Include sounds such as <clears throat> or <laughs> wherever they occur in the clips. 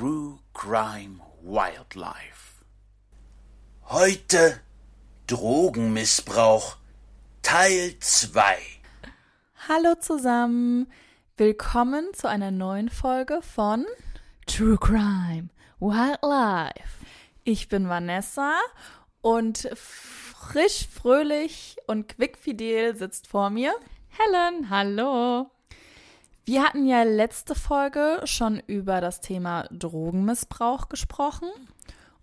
True Crime Wildlife. Heute Drogenmissbrauch Teil 2. Hallo zusammen, willkommen zu einer neuen Folge von True Crime Wildlife. Ich bin Vanessa und frisch, fröhlich und quickfidel sitzt vor mir Helen. Hallo. Wir hatten ja letzte Folge schon über das Thema Drogenmissbrauch gesprochen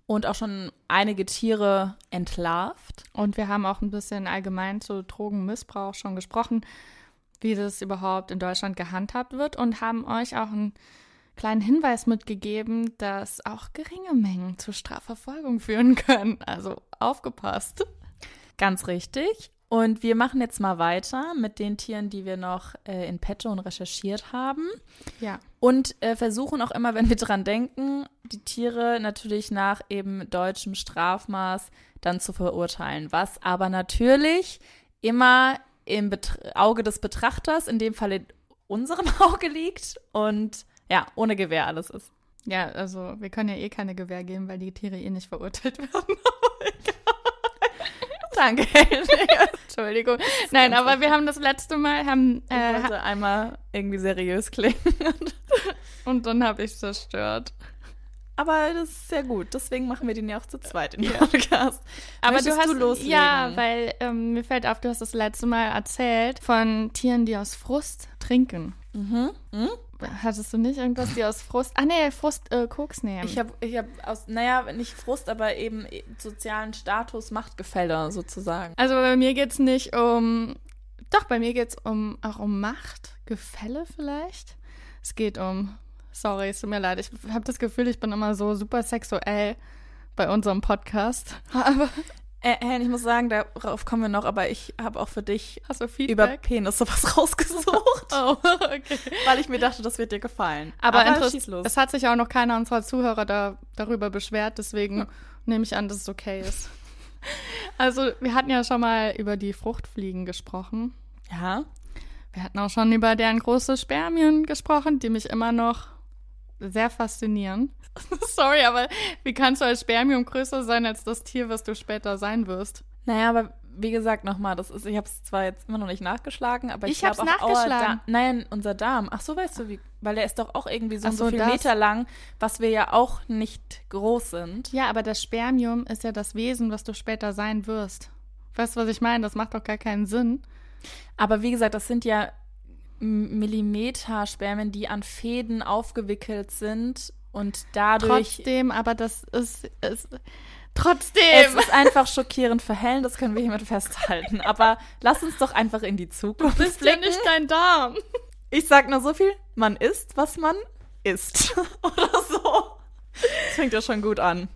und auch schon einige Tiere entlarvt. Und wir haben auch ein bisschen allgemein zu Drogenmissbrauch schon gesprochen, wie das überhaupt in Deutschland gehandhabt wird und haben euch auch einen kleinen Hinweis mitgegeben, dass auch geringe Mengen zu Strafverfolgung führen können. Also aufgepasst. Ganz richtig. Und wir machen jetzt mal weiter mit den Tieren, die wir noch äh, in petto und recherchiert haben. Ja. Und äh, versuchen auch immer, <laughs> wenn wir dran denken, die Tiere natürlich nach eben deutschem Strafmaß dann zu verurteilen. Was aber natürlich immer im Bet Auge des Betrachters, in dem Fall in unserem <laughs> Auge liegt und ja, ohne Gewehr alles ist. Ja, also wir können ja eh keine Gewehr geben, weil die Tiere eh nicht verurteilt <laughs> werden. Danke. <laughs> Entschuldigung. Nein, aber wir haben das letzte Mal haben Ich äh, wollte einmal irgendwie seriös klingen. <laughs> und dann habe ich zerstört. Aber das ist sehr gut. Deswegen machen wir den ja auch zu zweit in dem Podcast. Aber Möchtest du hast du loslegen? ja, weil ähm, mir fällt auf, du hast das letzte Mal erzählt von Tieren, die aus Frust trinken. Mhm. Mhm. Hattest du nicht irgendwas, die aus Frust? Ah nee, Frust äh, Koks nehmen. Ich habe ich hab aus, naja, nicht Frust, aber eben sozialen Status, Machtgefälle sozusagen. also bei mir geht's nicht um. Doch, bei mir geht's um auch um Machtgefälle vielleicht. Es geht um. Sorry, es tut mir leid. Ich habe das Gefühl, ich bin immer so super sexuell bei unserem Podcast. <laughs> Aber Helen, ich muss sagen, darauf kommen wir noch, aber ich habe auch für dich über Feedback? Penis sowas <laughs> rausgesucht, Oh, okay. weil ich mir dachte, das wird dir gefallen. Aber, Aber es hat sich auch noch keiner unserer Zuhörer da, darüber beschwert, deswegen nehme ich an, dass es okay ist. Also, wir hatten ja schon mal über die Fruchtfliegen gesprochen. ja, Wir hatten auch schon über deren große Spermien gesprochen, die mich immer noch sehr faszinieren. <laughs> Sorry, aber wie kannst du als Spermium größer sein als das Tier, was du später sein wirst? naja, aber wie gesagt nochmal, das ist, ich habe es zwar jetzt immer noch nicht nachgeschlagen, aber ich, Ich hab's glaub auch nachgeschlagen. Da Nein, unser Darm. Ach so, weißt du wie? Weil der ist doch auch irgendwie so, Ach so so, viel das. Meter lang, was wir ja auch nicht groß sind. Ja, aber das Spermium ist ja das Wesen, was du später sein wirst. Weißt du, was ich meine? Das macht doch gar keinen Sinn. Aber wie gesagt, das sind ja M- Millimeter-Spermien, die an Fäden aufgewickelt sind und dadurch. Trotzdem, aber das ist, ist trotzdem. Es ist einfach schockierend für Helen, das können wir hiermit festhalten. Aber lass uns doch einfach in die Zukunft bist ja blicken. nicht dein Darm. Ich sag nur so viel, man isst, was man isst. <laughs> Oder so. Das fängt ja schon gut an.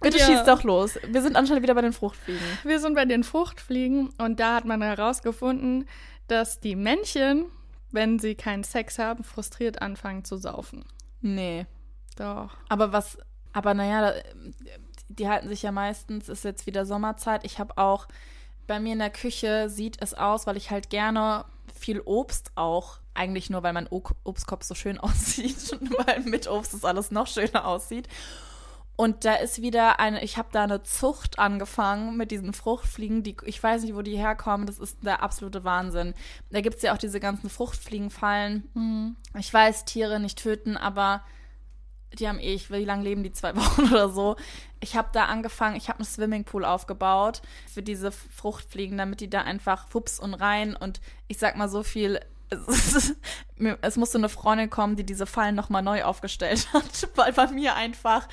Bitte Ja. schieß doch los. Wir sind anscheinend wieder bei den Fruchtfliegen. Wir sind bei den Fruchtfliegen und da hat man herausgefunden, dass die Männchen, wenn sie keinen Sex haben, frustriert anfangen zu saufen. Nee. Doch. Aber was, aber naja, da- die halten sich ja meistens, ist jetzt wieder Sommerzeit. Ich habe auch, bei mir in der Küche sieht es aus, weil ich halt gerne viel Obst auch, eigentlich nur, weil mein Obstkopf so schön <laughs> aussieht, weil mit Obst es alles noch schöner aussieht. Und da ist wieder eine, ich habe da eine Zucht angefangen mit diesen Fruchtfliegen, die, ich weiß nicht, wo die herkommen, das ist der absolute Wahnsinn. Da gibt es ja auch diese ganzen Fruchtfliegenfallen. Ich weiß, Tiere nicht töten, aber die haben eh, ich, wie lange leben die? Zwei <laughs> Wochen oder so. Ich habe da angefangen, ich habe einen Swimmingpool aufgebaut für diese Fruchtfliegen, damit die da einfach fups und rein und ich sag mal so viel. <laughs> Es, es musste eine Freundin kommen, die diese Fallen nochmal neu aufgestellt <laughs> hat, weil bei mir einfach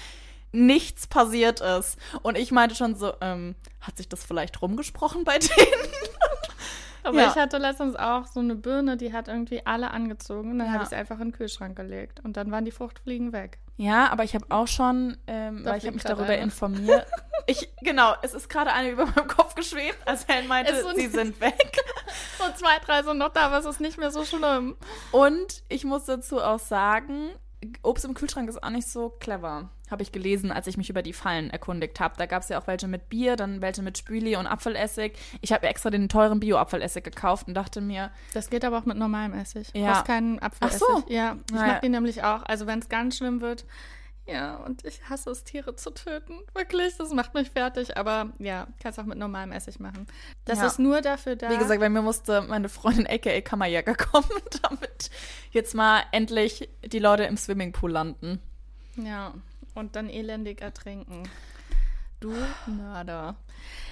nichts passiert ist. Und ich meinte schon so, ähm, hat sich das vielleicht rumgesprochen bei denen? Aber Ja. ich hatte letztens auch so eine Birne, die hat irgendwie alle angezogen. Und dann Ja. habe ich sie einfach in den Kühlschrank gelegt. Und dann waren die Fruchtfliegen weg. Ja, aber ich habe auch schon, ähm, weil ich habe mich darüber eine. informiert. <laughs> Ich, genau, es ist gerade eine über meinem Kopf geschwebt, als Helen meinte, sind- sie <laughs> sind weg. Und zwei, drei sind noch da, aber es ist nicht mehr so schlimm. Und ich muss dazu auch sagen, Obst im Kühlschrank ist auch nicht so clever. Habe ich gelesen, als ich mich über die Fallen erkundigt habe. Da gab es ja auch welche mit Bier, dann welche mit Spüli und Apfelessig. Ich habe extra den teuren Bio-Apfelessig gekauft und dachte mir, Das geht aber auch mit normalem Essig. Ja. Du brauchst keinen Apfelessig. Ach so. Ja, ich Naja. mag den nämlich auch. Also wenn es ganz schlimm wird. Ja, und ich hasse es, Tiere zu töten. Wirklich, das macht mich fertig. Aber ja, kannst auch mit normalem Essig machen. Das Ja. ist nur dafür da. wie gesagt, bei mir musste meine Freundin aka Kammerjäger <laughs> kommen, damit jetzt mal endlich die Leute im Swimmingpool landen. Ja, und dann elendig ertrinken. Du Mörder.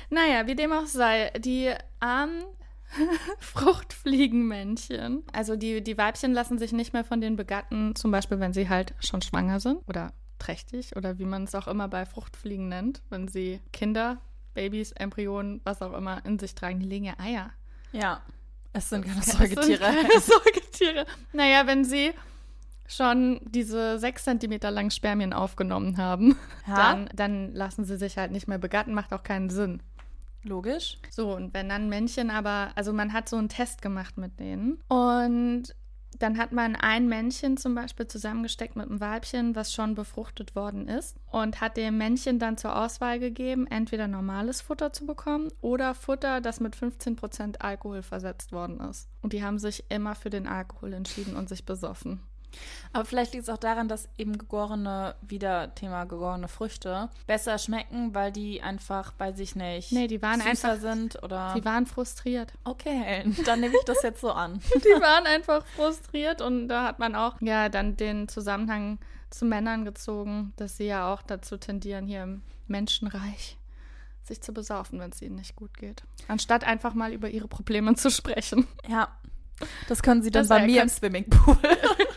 Naja, wie dem auch sei, die armen <laughs> Fruchtfliegenmännchen, also die, die Weibchen lassen sich nicht mehr von den Begatten, zum Beispiel wenn sie halt schon schwanger sind oder trächtig oder wie man es auch immer bei Fruchtfliegen nennt, wenn sie Kinder, Babys, Embryonen, was auch immer in sich tragen, die legen ja Eier. Ja, es sind keine Das sind Säugetiere. keine <laughs> Säugetiere. Naja, wenn sie schon diese sechs Zentimeter langen Spermien aufgenommen haben, Ja. dann, dann lassen sie sich halt nicht mehr begatten, macht auch keinen Sinn. Logisch. So, und wenn dann Männchen aber, also man hat so einen Test gemacht mit denen und dann hat man ein Männchen zum Beispiel zusammengesteckt mit einem Weibchen, was schon befruchtet worden ist und hat dem Männchen dann zur Auswahl gegeben, entweder normales Futter zu bekommen oder Futter, das mit 15% Alkohol versetzt worden ist. Und die haben sich immer für den Alkohol entschieden und sich besoffen. Aber vielleicht liegt es auch daran, dass eben gegorene, wieder Thema gegorene Früchte, besser schmecken, weil die einfach bei sich nicht Nee, die waren einfach- sind oder. Die waren frustriert. okay, dann nehme ich das jetzt so an. <laughs> Die waren einfach frustriert und da hat man auch ja dann den Zusammenhang zu Männern gezogen, dass sie ja auch dazu tendieren, hier im Menschenreich sich zu besaufen, wenn es ihnen nicht gut geht. Anstatt einfach mal über ihre Probleme zu sprechen. Ja. Das können sie dann Das bei mir im Swimmingpool. <laughs>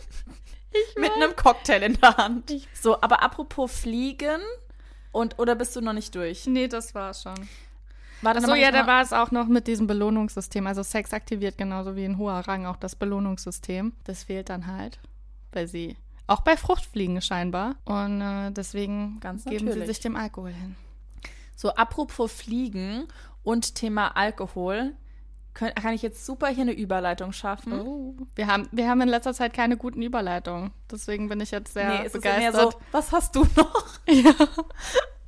Mit einem Cocktail in der Hand. Ich- So, aber apropos Fliegen und oder bist du noch nicht durch? Nee, das war schon. War Achso, ja, da war es auch noch mit diesem Belohnungssystem. Also Sex aktiviert genauso wie ein hoher Rang auch das Belohnungssystem. Das fehlt dann halt, weil sie auch bei Fruchtfliegen scheinbar. Und äh, deswegen Ganz geben sie natürlich. sich dem Alkohol hin. So, apropos Fliegen und Thema Alkohol, könnt, kann ich jetzt super hier eine Überleitung schaffen. Oh. Wir haben, wir haben in letzter Zeit keine guten Überleitungen. Deswegen bin ich jetzt sehr nee, es begeistert. so, was hast du noch? <laughs> Ja.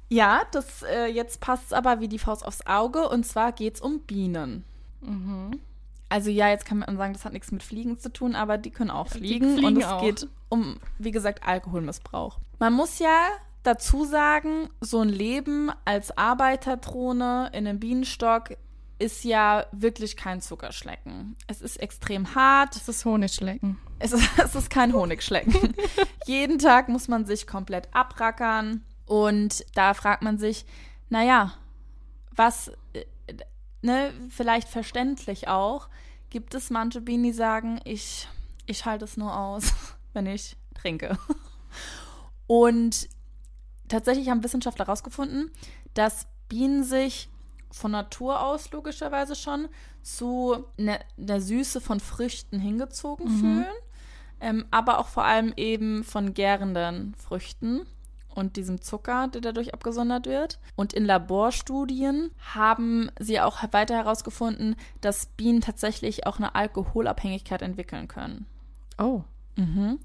Ja, das äh, jetzt passt aber wie die Faust aufs Auge und zwar geht's um Bienen. Mhm. Also ja, jetzt kann man sagen, das hat nichts mit Fliegen zu tun, aber die können auch fliegen fliegen und es auch. geht um, wie gesagt, Alkoholmissbrauch. Man muss ja dazu sagen, so ein Leben als Arbeiterdrohne in einem Bienenstock ist ja wirklich kein Zuckerschlecken. Es ist extrem hart, Das ist Honigschlecken. es ist, <laughs> es ist kein Honigschlecken. <laughs> Jeden Tag muss man sich komplett abrackern. Und da fragt man sich, naja, was, äh, ne, vielleicht verständlich auch, gibt es manche Bienen, die sagen, ich, ich halte es nur aus, <laughs> wenn ich trinke. Und tatsächlich haben Wissenschaftler herausgefunden, dass Bienen sich von Natur aus logischerweise schon zu ne, der Süße von Früchten hingezogen fühlen, ähm, aber auch vor allem eben von gärenden Früchten und diesem Zucker, der dadurch abgesondert wird. Und in Laborstudien haben sie auch weiter herausgefunden, dass Bienen tatsächlich auch eine Alkoholabhängigkeit entwickeln können. Oh.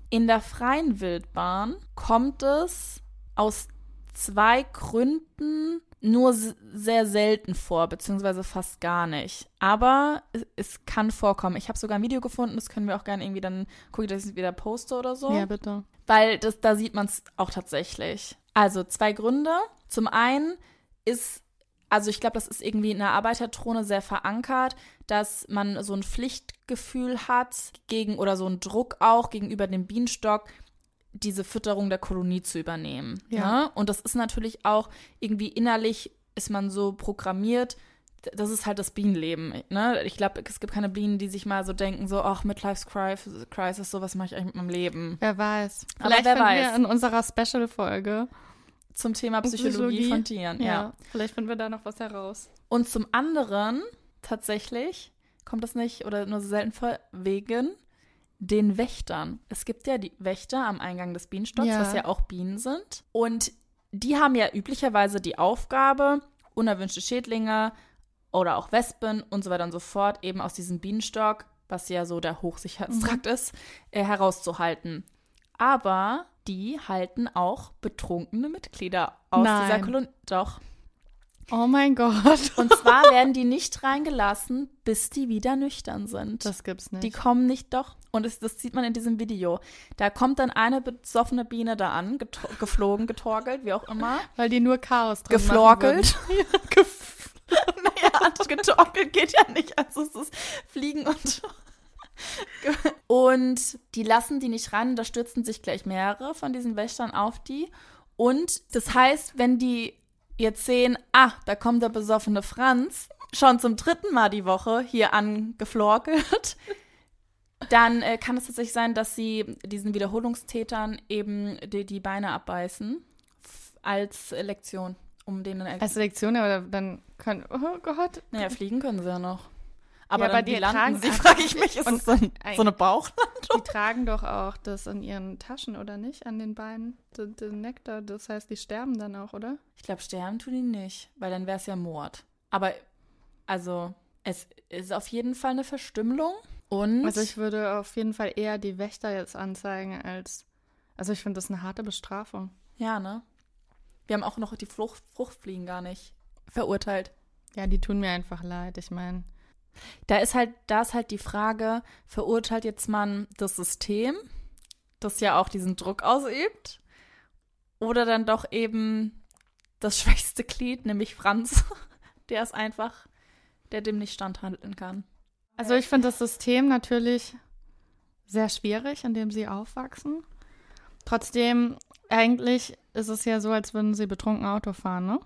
In der freien Wildbahn kommt es aus zwei Gründen nur sehr selten vor, beziehungsweise fast gar nicht. Aber es, es kann vorkommen. Ich habe sogar ein Video gefunden, das können wir auch gerne irgendwie dann gucken, dass ich es wieder poste oder so. Ja, bitte. Weil das, da sieht man es auch tatsächlich. Also zwei Gründe. Zum einen ist, also ich glaube, das ist irgendwie in der Arbeiterdrohne sehr verankert, dass man so ein Pflichtgefühl hat gegen oder so einen Druck auch gegenüber dem Bienenstock, diese Fütterung der Kolonie zu übernehmen. Ja. Ne? Und das ist natürlich auch irgendwie innerlich ist man so programmiert, das ist halt das Bienenleben. Ne? Ich glaube, es gibt keine Bienen, die sich mal so denken, so, ach, Midlife Crisis, Crisis, so was mache ich eigentlich mit meinem Leben. Wer weiß. Aber Vielleicht wer finden weiß. wir in unserer Special-Folge. Zum Thema Psychologie, Psychologie. von Tieren, ja. Ja. Vielleicht finden wir da noch was heraus. Und zum anderen tatsächlich kommt das nicht oder nur selten vor, wegen den Wächtern. Es gibt ja die Wächter am Eingang des Bienenstocks, Ja. was ja auch Bienen sind. Und die haben ja üblicherweise die Aufgabe, unerwünschte Schädlinge oder auch Wespen und so weiter und so fort eben aus diesem Bienenstock, was ja so der Hochsicherheitstrakt ist, äh, herauszuhalten. Aber die halten auch betrunkene Mitglieder aus Nein. dieser Kolonie. Doch. Oh mein Gott. Und zwar werden die nicht reingelassen, bis die wieder nüchtern sind. Das gibt's nicht. Die kommen nicht doch. Und es, das sieht man in diesem Video. Da kommt dann eine besoffene Biene da an, geto geflogen, getorkelt, wie auch immer. Weil die nur Chaos drin Geflorkelt. naja, <laughs> getorkelt geht ja nicht. Also es ist Fliegen und. <laughs> und die lassen die nicht rein. Da stürzen sich gleich mehrere von diesen Wächtern auf die. Und das heißt, wenn die jetzt sehen, ah, da kommt der besoffene Franz, schon zum dritten Mal die Woche hier angeflorkelt, dann äh, kann es tatsächlich sein, dass sie diesen Wiederholungstätern eben die, die Beine abbeißen als Lektion, um denen Als Lektion, aber dann können. Oh Gott. naja, fliegen können sie ja noch. Aber, Ja, aber wie die landen tragen sie, frage ich mich. Ist es so, ein- so eine Bauchlandung? Die tragen doch auch das in ihren Taschen, oder nicht? An den Beinen, den, den Nektar. Das heißt, die sterben dann auch, oder? Ich glaube, sterben tun die nicht, weil dann wäre es ja Mord. Aber, also, es ist auf jeden Fall eine Verstümmelung. Und Also ich würde auf jeden Fall eher die Wächter jetzt anzeigen als. Also ich finde das eine harte Bestrafung. ja, ne? Wir haben auch noch die Frucht, Fruchtfliegen gar nicht verurteilt. Ja, die tun mir einfach leid. Ich meine, Da ist halt, da ist halt die Frage, verurteilt jetzt man das System, das ja auch diesen Druck ausübt, oder dann doch eben das <laughs> schwächste Glied, nämlich Franz, <laughs> der ist einfach, der dem nicht standhalten kann. also ich finde das System natürlich sehr schwierig, in dem sie aufwachsen. Trotzdem, eigentlich ist es ja so, als würden sie betrunken Auto fahren, ne?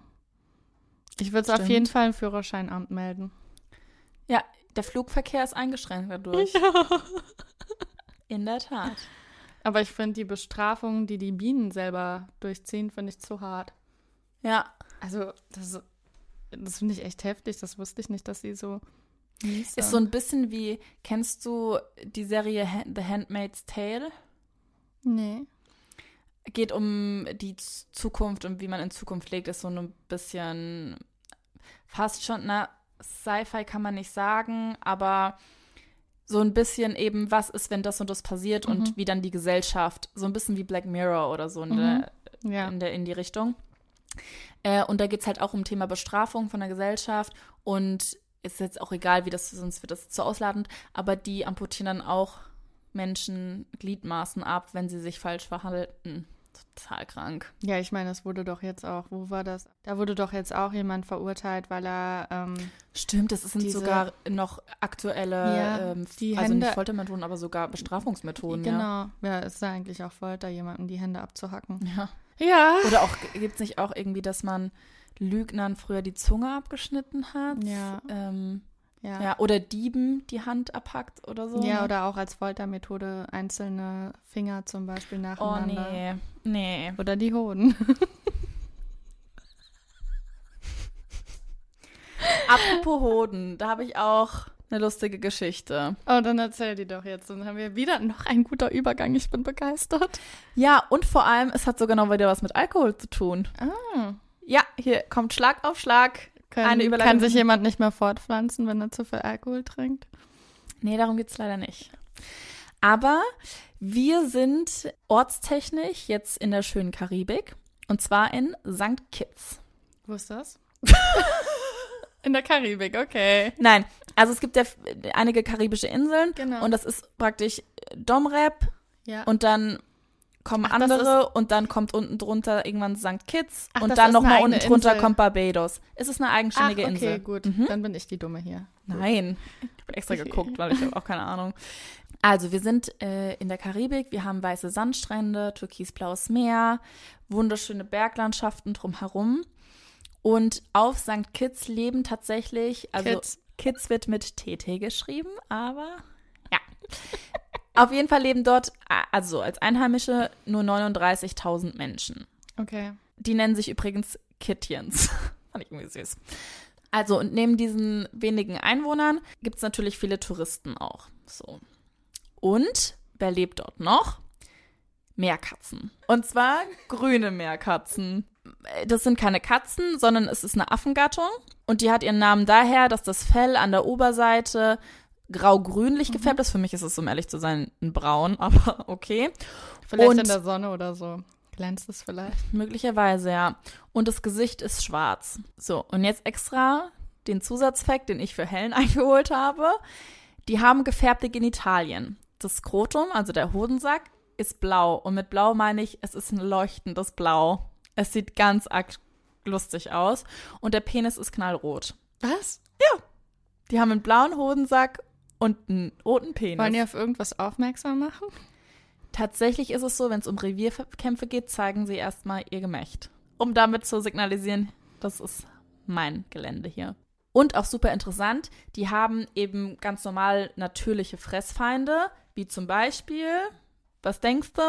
Ich würde es auf jeden Fall im Führerscheinamt melden. Ja, der Flugverkehr ist eingeschränkt dadurch. In der Tat. Aber ich finde die Bestrafung, die die Bienen selber durchziehen, finde ich zu hart. Ja, Also, das, das finde ich echt heftig. Das wusste ich nicht, dass sie so ist so ein bisschen wie, kennst du die Serie The Handmaid's Tale? Nee. geht um die Zukunft und wie man in Zukunft lebt, ist so ein bisschen fast schon, na, Sci-Fi kann man nicht sagen, aber so ein bisschen eben, was ist, wenn das und das passiert und Mhm. wie dann die Gesellschaft, so ein bisschen wie Black Mirror oder so in, Mhm. der, Ja. in, der, in die Richtung. Äh, und da geht es halt auch um Thema Bestrafung von der Gesellschaft und ist jetzt auch egal, wie das, sonst wird das zu ausladend, aber die amputieren dann auch Menschen Gliedmaßen ab, wenn sie sich falsch verhalten. Total krank. Ja, ich meine, es wurde doch jetzt auch, wo war das? Da wurde doch jetzt auch jemand verurteilt, weil er, ähm, Stimmt, das sind Diese- sogar noch aktuelle, Ja, ähm, die also Hände- nicht Foltermethoden, aber sogar Bestrafungsmethoden. genau, ja. ist ja eigentlich auch Folter, jemandem die Hände abzuhacken. Ja. ja. Ja. Oder auch, gibt es nicht auch irgendwie, dass man Lügnern früher die Zunge abgeschnitten hat? Ja. Ähm, Ja. ja. Oder Dieben die Hand abhackt oder so. Ja, ne? oder auch als Foltermethode einzelne Finger zum Beispiel Oh, nacheinander. nee. Nee. Oder die Hoden. <laughs> Apropos Hoden, da habe ich auch eine lustige Geschichte. Oh, dann erzähl die doch jetzt. Dann haben wir wieder noch ein guter Übergang. Ich bin begeistert. Ja, und vor allem, es hat sogar noch wieder was mit Alkohol zu tun. Ah. Ja, hier kommt Schlag auf Schlag. Kann, kann sich jemand nicht mehr fortpflanzen, wenn er zu viel Alkohol trinkt? Nee, darum geht's leider nicht. Aber wir sind ortstechnisch jetzt in der schönen Karibik. Und zwar in St. Kitts. Wo ist das? In der Karibik, okay. Nein, also es gibt ja einige karibische Inseln. Genau. Und das ist praktisch Domrep Ja. und dann kommen Ach, andere und dann kommt unten drunter irgendwann St. Kitts Ach, und dann nochmal unten drunter Insel. kommt Barbados. Es ist eine Ach, eigenständige okay, Insel. gut. Mhm. Dann bin ich die Dumme hier. Nein, ich habe extra <laughs> geguckt, weil ich habe auch keine Ahnung. Also, wir sind äh, in der Karibik, wir haben weiße Sandstrände, türkisblaues Meer, wunderschöne Berglandschaften drumherum. Und auf St. Kitts leben tatsächlich, also. Kitts wird mit TT geschrieben, aber ja. <laughs> Auf jeden Fall leben dort, also als Einheimische, nur 39.000 Menschen. Okay. Die nennen sich übrigens Kittians. <laughs> Fand ich irgendwie süß. Also, und neben diesen wenigen Einwohnern gibt es natürlich viele Touristen auch. So. Und wer lebt dort noch? Meerkatzen. Und zwar grüne Meerkatzen. Das sind keine Katzen, sondern es ist eine Affengattung. Und die hat ihren Namen daher, dass das Fell an der Oberseite grau-grünlich gefärbt ist. Für mich ist es, um ehrlich zu sein, ein Braun, <laughs> aber okay. Vielleicht Und- in der Sonne oder so. Glänzt es vielleicht? Möglicherweise, ja. Und das Gesicht ist schwarz. So, und jetzt extra den Zusatzfakt, den ich für Helen <laughs> eingeholt habe. Die haben gefärbte Genitalien. Das Skrotum, also der Hodensack, ist blau. Und mit blau meine ich, es ist ein leuchtendes Blau. Es sieht ganz arg lustig aus. Und der Penis ist knallrot. Was? Die haben einen blauen Hodensack und einen roten Penis. Wollen die auf irgendwas aufmerksam machen? Tatsächlich ist es so, wenn es um Revierkämpfe geht, zeigen sie erstmal ihr Gemächt. Um damit zu signalisieren, das ist mein Gelände hier. Und auch super interessant, die haben eben ganz normal natürliche Fressfeinde, wie zum Beispiel, was denkst du?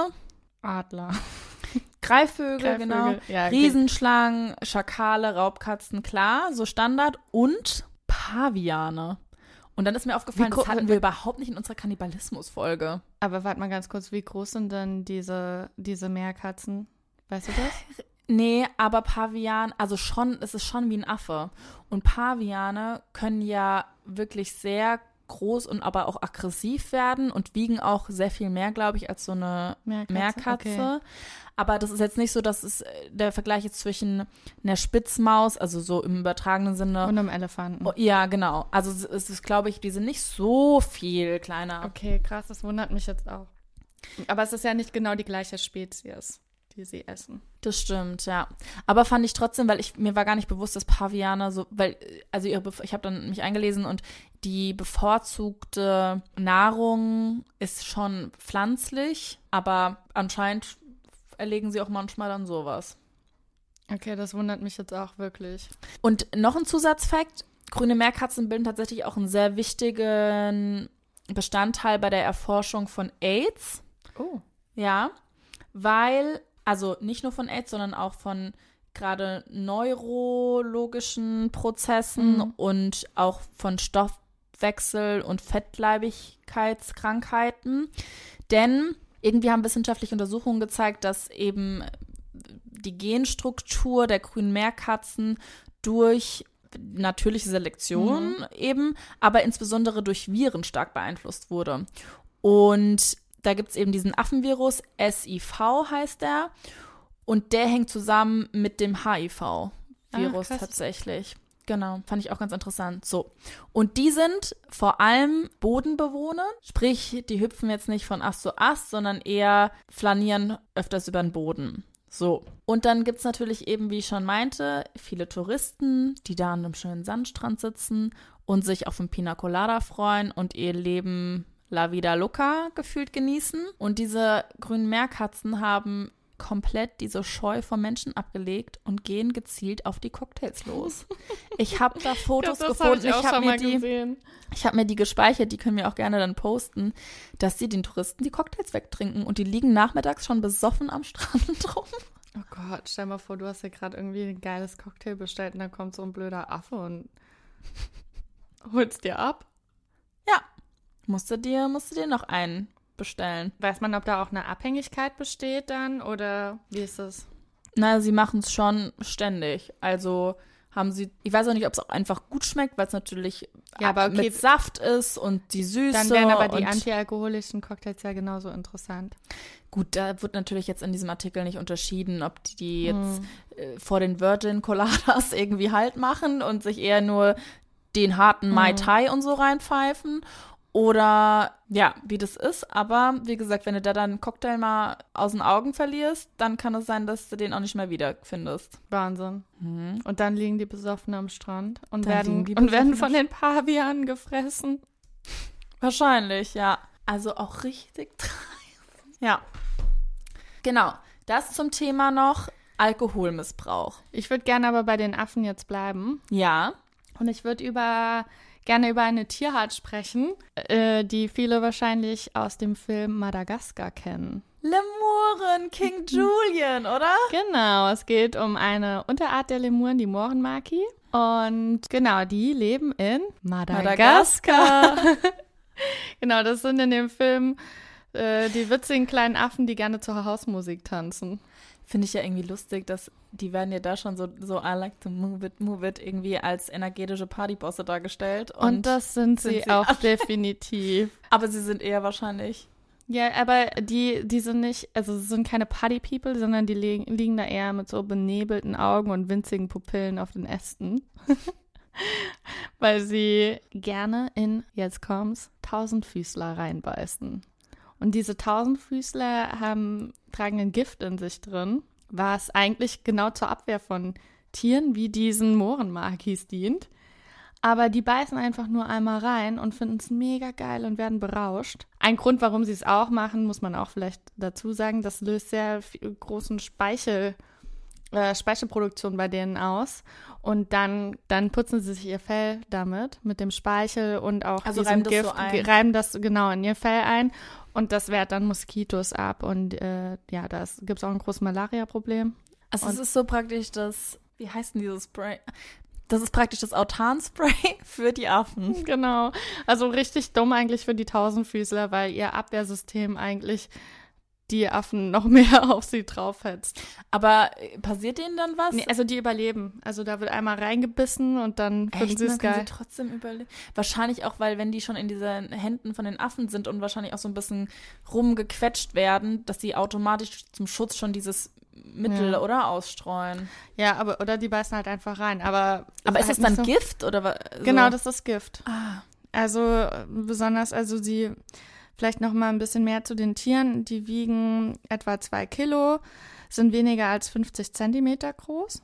Adler. <laughs> Greifvögel, Greifvögel, genau. ja, okay. Riesenschlangen, Schakale, Raubkatzen, klar, so Standard. Und Paviane. Und dann ist mir aufgefallen, das hatten wir überhaupt nicht in unserer Kannibalismus-Folge. Aber warte mal ganz kurz, wie groß sind denn diese, diese Meerkatzen? Weißt du das? Nee, aber Pavian, also schon, es ist schon wie ein Affe. Und Paviane können ja wirklich sehr groß und aber auch aggressiv werden und wiegen auch sehr viel mehr, glaube ich, als so eine Meerkatze, Meerkatze. okay. Aber das ist jetzt nicht so, dass es äh, der Vergleich jetzt zwischen einer Spitzmaus, also so im übertragenen Sinne. Und einem Elefanten. Oh, ja, genau. Also es es ist, glaube ich, die sind nicht so viel kleiner. Okay, krass, das wundert mich jetzt auch. Aber es ist ja nicht genau die gleiche Spezies, die sie essen. Das stimmt, ja. Aber fand ich trotzdem, weil ich mir war gar nicht bewusst, dass Pavianer so, weil also ihre, Bef- ich habe dann mich eingelesen und die bevorzugte Nahrung ist schon pflanzlich, aber anscheinend erlegen sie auch manchmal dann sowas. Okay, das wundert mich jetzt auch wirklich. Und noch ein Zusatzfakt: Grüne Meerkatzen bilden tatsächlich auch einen sehr wichtigen Bestandteil bei der Erforschung von AIDS. Oh. Ja, weil, also nicht nur von AIDS, sondern auch von gerade neurologischen Prozessen Mhm. und auch von Stoffwechsel- und Fettleibigkeitskrankheiten. Denn irgendwie haben wissenschaftliche Untersuchungen gezeigt, dass eben die Genstruktur der grünen Meerkatzen durch natürliche Selektion eben, aber insbesondere durch Viren stark beeinflusst wurde. Und da gibt es eben diesen Affenvirus, SIV heißt der, und der hängt zusammen mit dem HIV-Virus krass. tatsächlich. Genau, fand ich auch ganz interessant. So. Und die sind vor allem Bodenbewohner, sprich, die hüpfen jetzt nicht von Ast zu Ast, sondern eher flanieren öfters über den Boden. So. Und dann gibt es natürlich eben, wie ich schon meinte, viele Touristen, die da an einem schönen Sandstrand sitzen und sich auf ein Pina Colada freuen und ihr Leben La Vida Loca gefühlt genießen. Und diese grünen Meerkatzen haben komplett diese Scheu vom Menschen abgelegt und gehen gezielt auf die Cocktails los. Ich habe da <laughs> Fotos gefunden. Ich habe mir die gesehen. ich habe mir die gespeichert, die können wir auch gerne dann posten, dass sie den Touristen die Cocktails wegtrinken und die liegen nachmittags schon besoffen am Strand <laughs> rum. Oh Gott, stell mal vor, du hast ja gerade irgendwie ein geiles Cocktail bestellt und dann kommt so ein blöder Affe und holt's dir ab. Ja, musste dir, musste dir noch einen bestellen. Weiß man, ob da auch eine Abhängigkeit besteht dann oder wie ist es? Na, sie machen es schon ständig. Also haben sie, ich weiß auch nicht, ob es auch einfach gut schmeckt, weil es natürlich Ja, aber okay. mit Saft ist und die Süße. Dann wären aber die antialkoholischen Cocktails ja genauso interessant. Gut, da wird natürlich jetzt in diesem Artikel nicht unterschieden, ob die, die jetzt Hm. äh, vor den Virgin Coladas <laughs> irgendwie Halt machen und sich eher nur den harten Mai Hm. Tai und so reinpfeifen oder ja, wie das ist. Aber wie gesagt, wenn du da deinen Cocktail mal aus den Augen verlierst, dann kann es sein, dass du den auch nicht mehr wiederfindest. Wahnsinn. Und dann liegen die besoffen am Strand und Dann werden, und werden von den Pavianen gefressen. Wahrscheinlich, ja. Also auch richtig <laughs> dreist. Ja. Genau. Das zum Thema noch Alkoholmissbrauch. Ich würde gerne aber bei den Affen jetzt bleiben. Ja. Und ich würde über gerne über eine Tierart sprechen, äh, die viele wahrscheinlich aus dem Film Madagaskar kennen. Lemuren, King Julian, oder? Genau, es geht um eine Unterart der Lemuren, die Mohrenmaki. Und genau, die leben in Madagaskar. <laughs> genau, das sind in dem Film äh, die witzigen kleinen Affen, die gerne zur Hausmusik tanzen. Finde ich ja irgendwie lustig, dass die werden ja da schon so, so I like to move it, move it irgendwie als energetische Partybosse dargestellt. Und, und das sind, sind sie, sie auch definitiv. <laughs> Aber sie sind eher wahrscheinlich ja, aber die, die sind nicht, also sind keine Party-People, sondern die liegen, liegen da eher mit so benebelten Augen und winzigen Pupillen auf den Ästen. <laughs> Weil sie gerne in, jetzt kommt's, Tausendfüßler reinbeißen. Und diese Tausendfüßler haben, tragen ein Gift in sich drin, was eigentlich genau zur Abwehr von Tieren wie diesen Mohrenmakis dient. Aber die beißen einfach nur einmal rein und finden es mega geil und werden berauscht. Ein Grund, warum sie es auch machen, muss man auch vielleicht dazu sagen, das löst sehr großen Speichel, äh, Speichelproduktion bei denen aus. Und dann, dann putzen sie sich ihr Fell damit, mit dem Speichel und auch also diesem reiben Gift, das so ein. reiben das genau in ihr Fell ein. Und das wehrt dann Moskitos ab. Und äh, ja, da gibt es auch ein großes Malaria-Problem. Also es ist so praktisch das, wie heißt denn dieses Spray? Das ist praktisch das Autanspray <laughs> für die Affen. Genau. Also richtig dumm eigentlich für die Tausendfüßler, weil ihr Abwehrsystem eigentlich die Affen noch <laughs> mehr auf sie draufhetzt. Aber äh, passiert denen dann was? Nee, also die überleben. Also da wird einmal reingebissen und dann finden sie es geil. Sie trotzdem überleben. Wahrscheinlich auch, weil wenn die schon in diesen Händen von den Affen sind und wahrscheinlich auch so ein bisschen rumgequetscht werden, dass sie automatisch zum Schutz schon dieses Mittel ja. oder ausstreuen. Ja, aber oder die beißen halt einfach rein. Aber aber ist, ist das dann so Gift oder was? Genau, das ist Gift. Ah. Also besonders, also sie vielleicht noch mal ein bisschen mehr zu den Tieren. Die wiegen etwa zwei Kilo, sind weniger als 50 Zentimeter groß.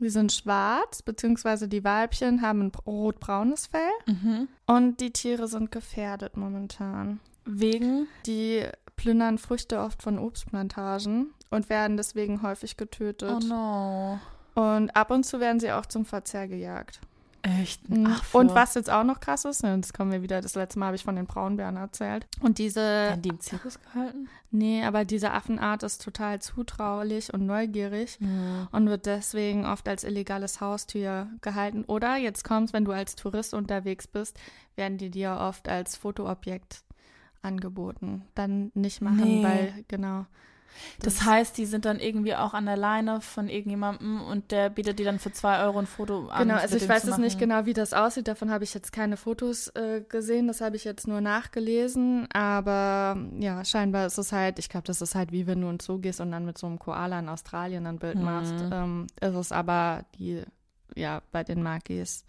Die sind schwarz, beziehungsweise die Weibchen haben ein rotbraunes Fell. Mhm. Und die Tiere sind gefährdet momentan. Wegen? Die plündern Früchte oft von Obstplantagen und werden deswegen häufig getötet. Oh no. Und ab und zu werden sie auch zum Verzehr gejagt. Echt? Mhm. Ach, und was jetzt auch noch krass ist, jetzt kommen wir wieder, das letzte Mal habe ich von den Braunbären erzählt. Und diese. Werden die im Zirkus gehalten? Nee, aber diese Affenart ist total zutraulich und neugierig mhm. und wird deswegen oft als illegales Haustier gehalten. Oder jetzt kommst, wenn du als Tourist unterwegs bist, werden die dir oft als Fotoobjekt angeboten. Dann nicht machen, nee. weil, genau. Das, das, heißt, die sind dann irgendwie auch an der Leine von irgendjemandem und der bietet dir dann für zwei Euro ein Foto an. Genau, also ich weiß es nicht genau, wie das aussieht. Davon habe ich jetzt keine Fotos äh, gesehen. Das habe ich jetzt nur nachgelesen. Aber ja, scheinbar ist es halt, ich glaube, das ist halt wie wenn du ins Zoo gehst und dann mit so einem Koala in Australien ein Bild mhm. machst. Ähm, ist es aber die, ja, bei den Makis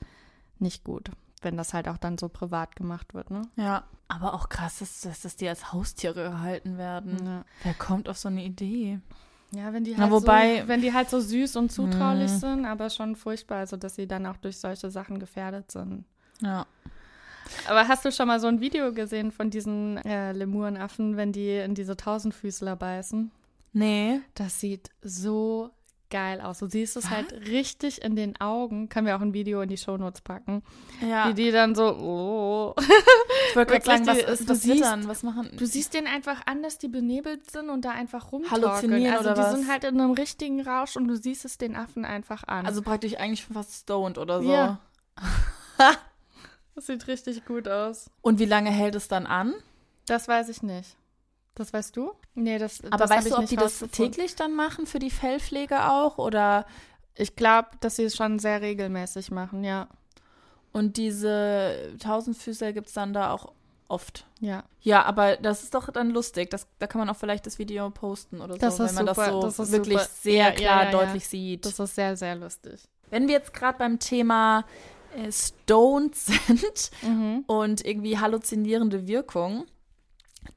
nicht gut wenn das halt auch dann so privat gemacht wird, ne? Ja, aber auch krass ist, dass, dass die als Haustiere gehalten werden. Ja. Wer kommt auf so eine Idee? Ja, wenn die halt, Na, wobei, so, wenn die halt so süß und zutraulich mh. sind, aber schon furchtbar, also dass sie dann auch durch solche Sachen gefährdet sind. Ja. Aber hast du schon mal so ein Video gesehen von diesen äh, Lemurenaffen, wenn die in diese Tausendfüßler beißen? Nee. Das sieht so geil aus. Du siehst es halt richtig in den Augen. Können wir auch ein Video in die Shownotes packen. Ja. Wie die dann so, oh. Ich wollte gerade sagen, was, ist, was siehst, dann? Was machen? Du siehst denen einfach an, dass die benebelt sind und da einfach rumtorkeln. Halluzinieren also oder die was? sind halt in einem richtigen Rausch und du siehst es den Affen einfach an. Also praktisch eigentlich fast stoned oder so. Ja. <laughs> das sieht richtig gut aus. Und wie lange hält es dann an? Das weiß ich nicht. Das weißt du? Nee, das Aber das weißt du, ob die das täglich dann machen für die Fellpflege auch? Oder ich glaube, dass sie es schon sehr regelmäßig machen, ja. Und diese Tausendfüßer gibt es dann da auch oft. Ja. Ja, aber das ist doch dann lustig. Das, da kann man auch vielleicht das Video posten oder das so, wenn man super, das so das wirklich super. sehr ja, klar ja, ja, deutlich sieht. Das ist sehr, sehr lustig. Wenn wir jetzt gerade beim Thema äh, Stoned <laughs> sind mhm. und irgendwie halluzinierende Wirkung,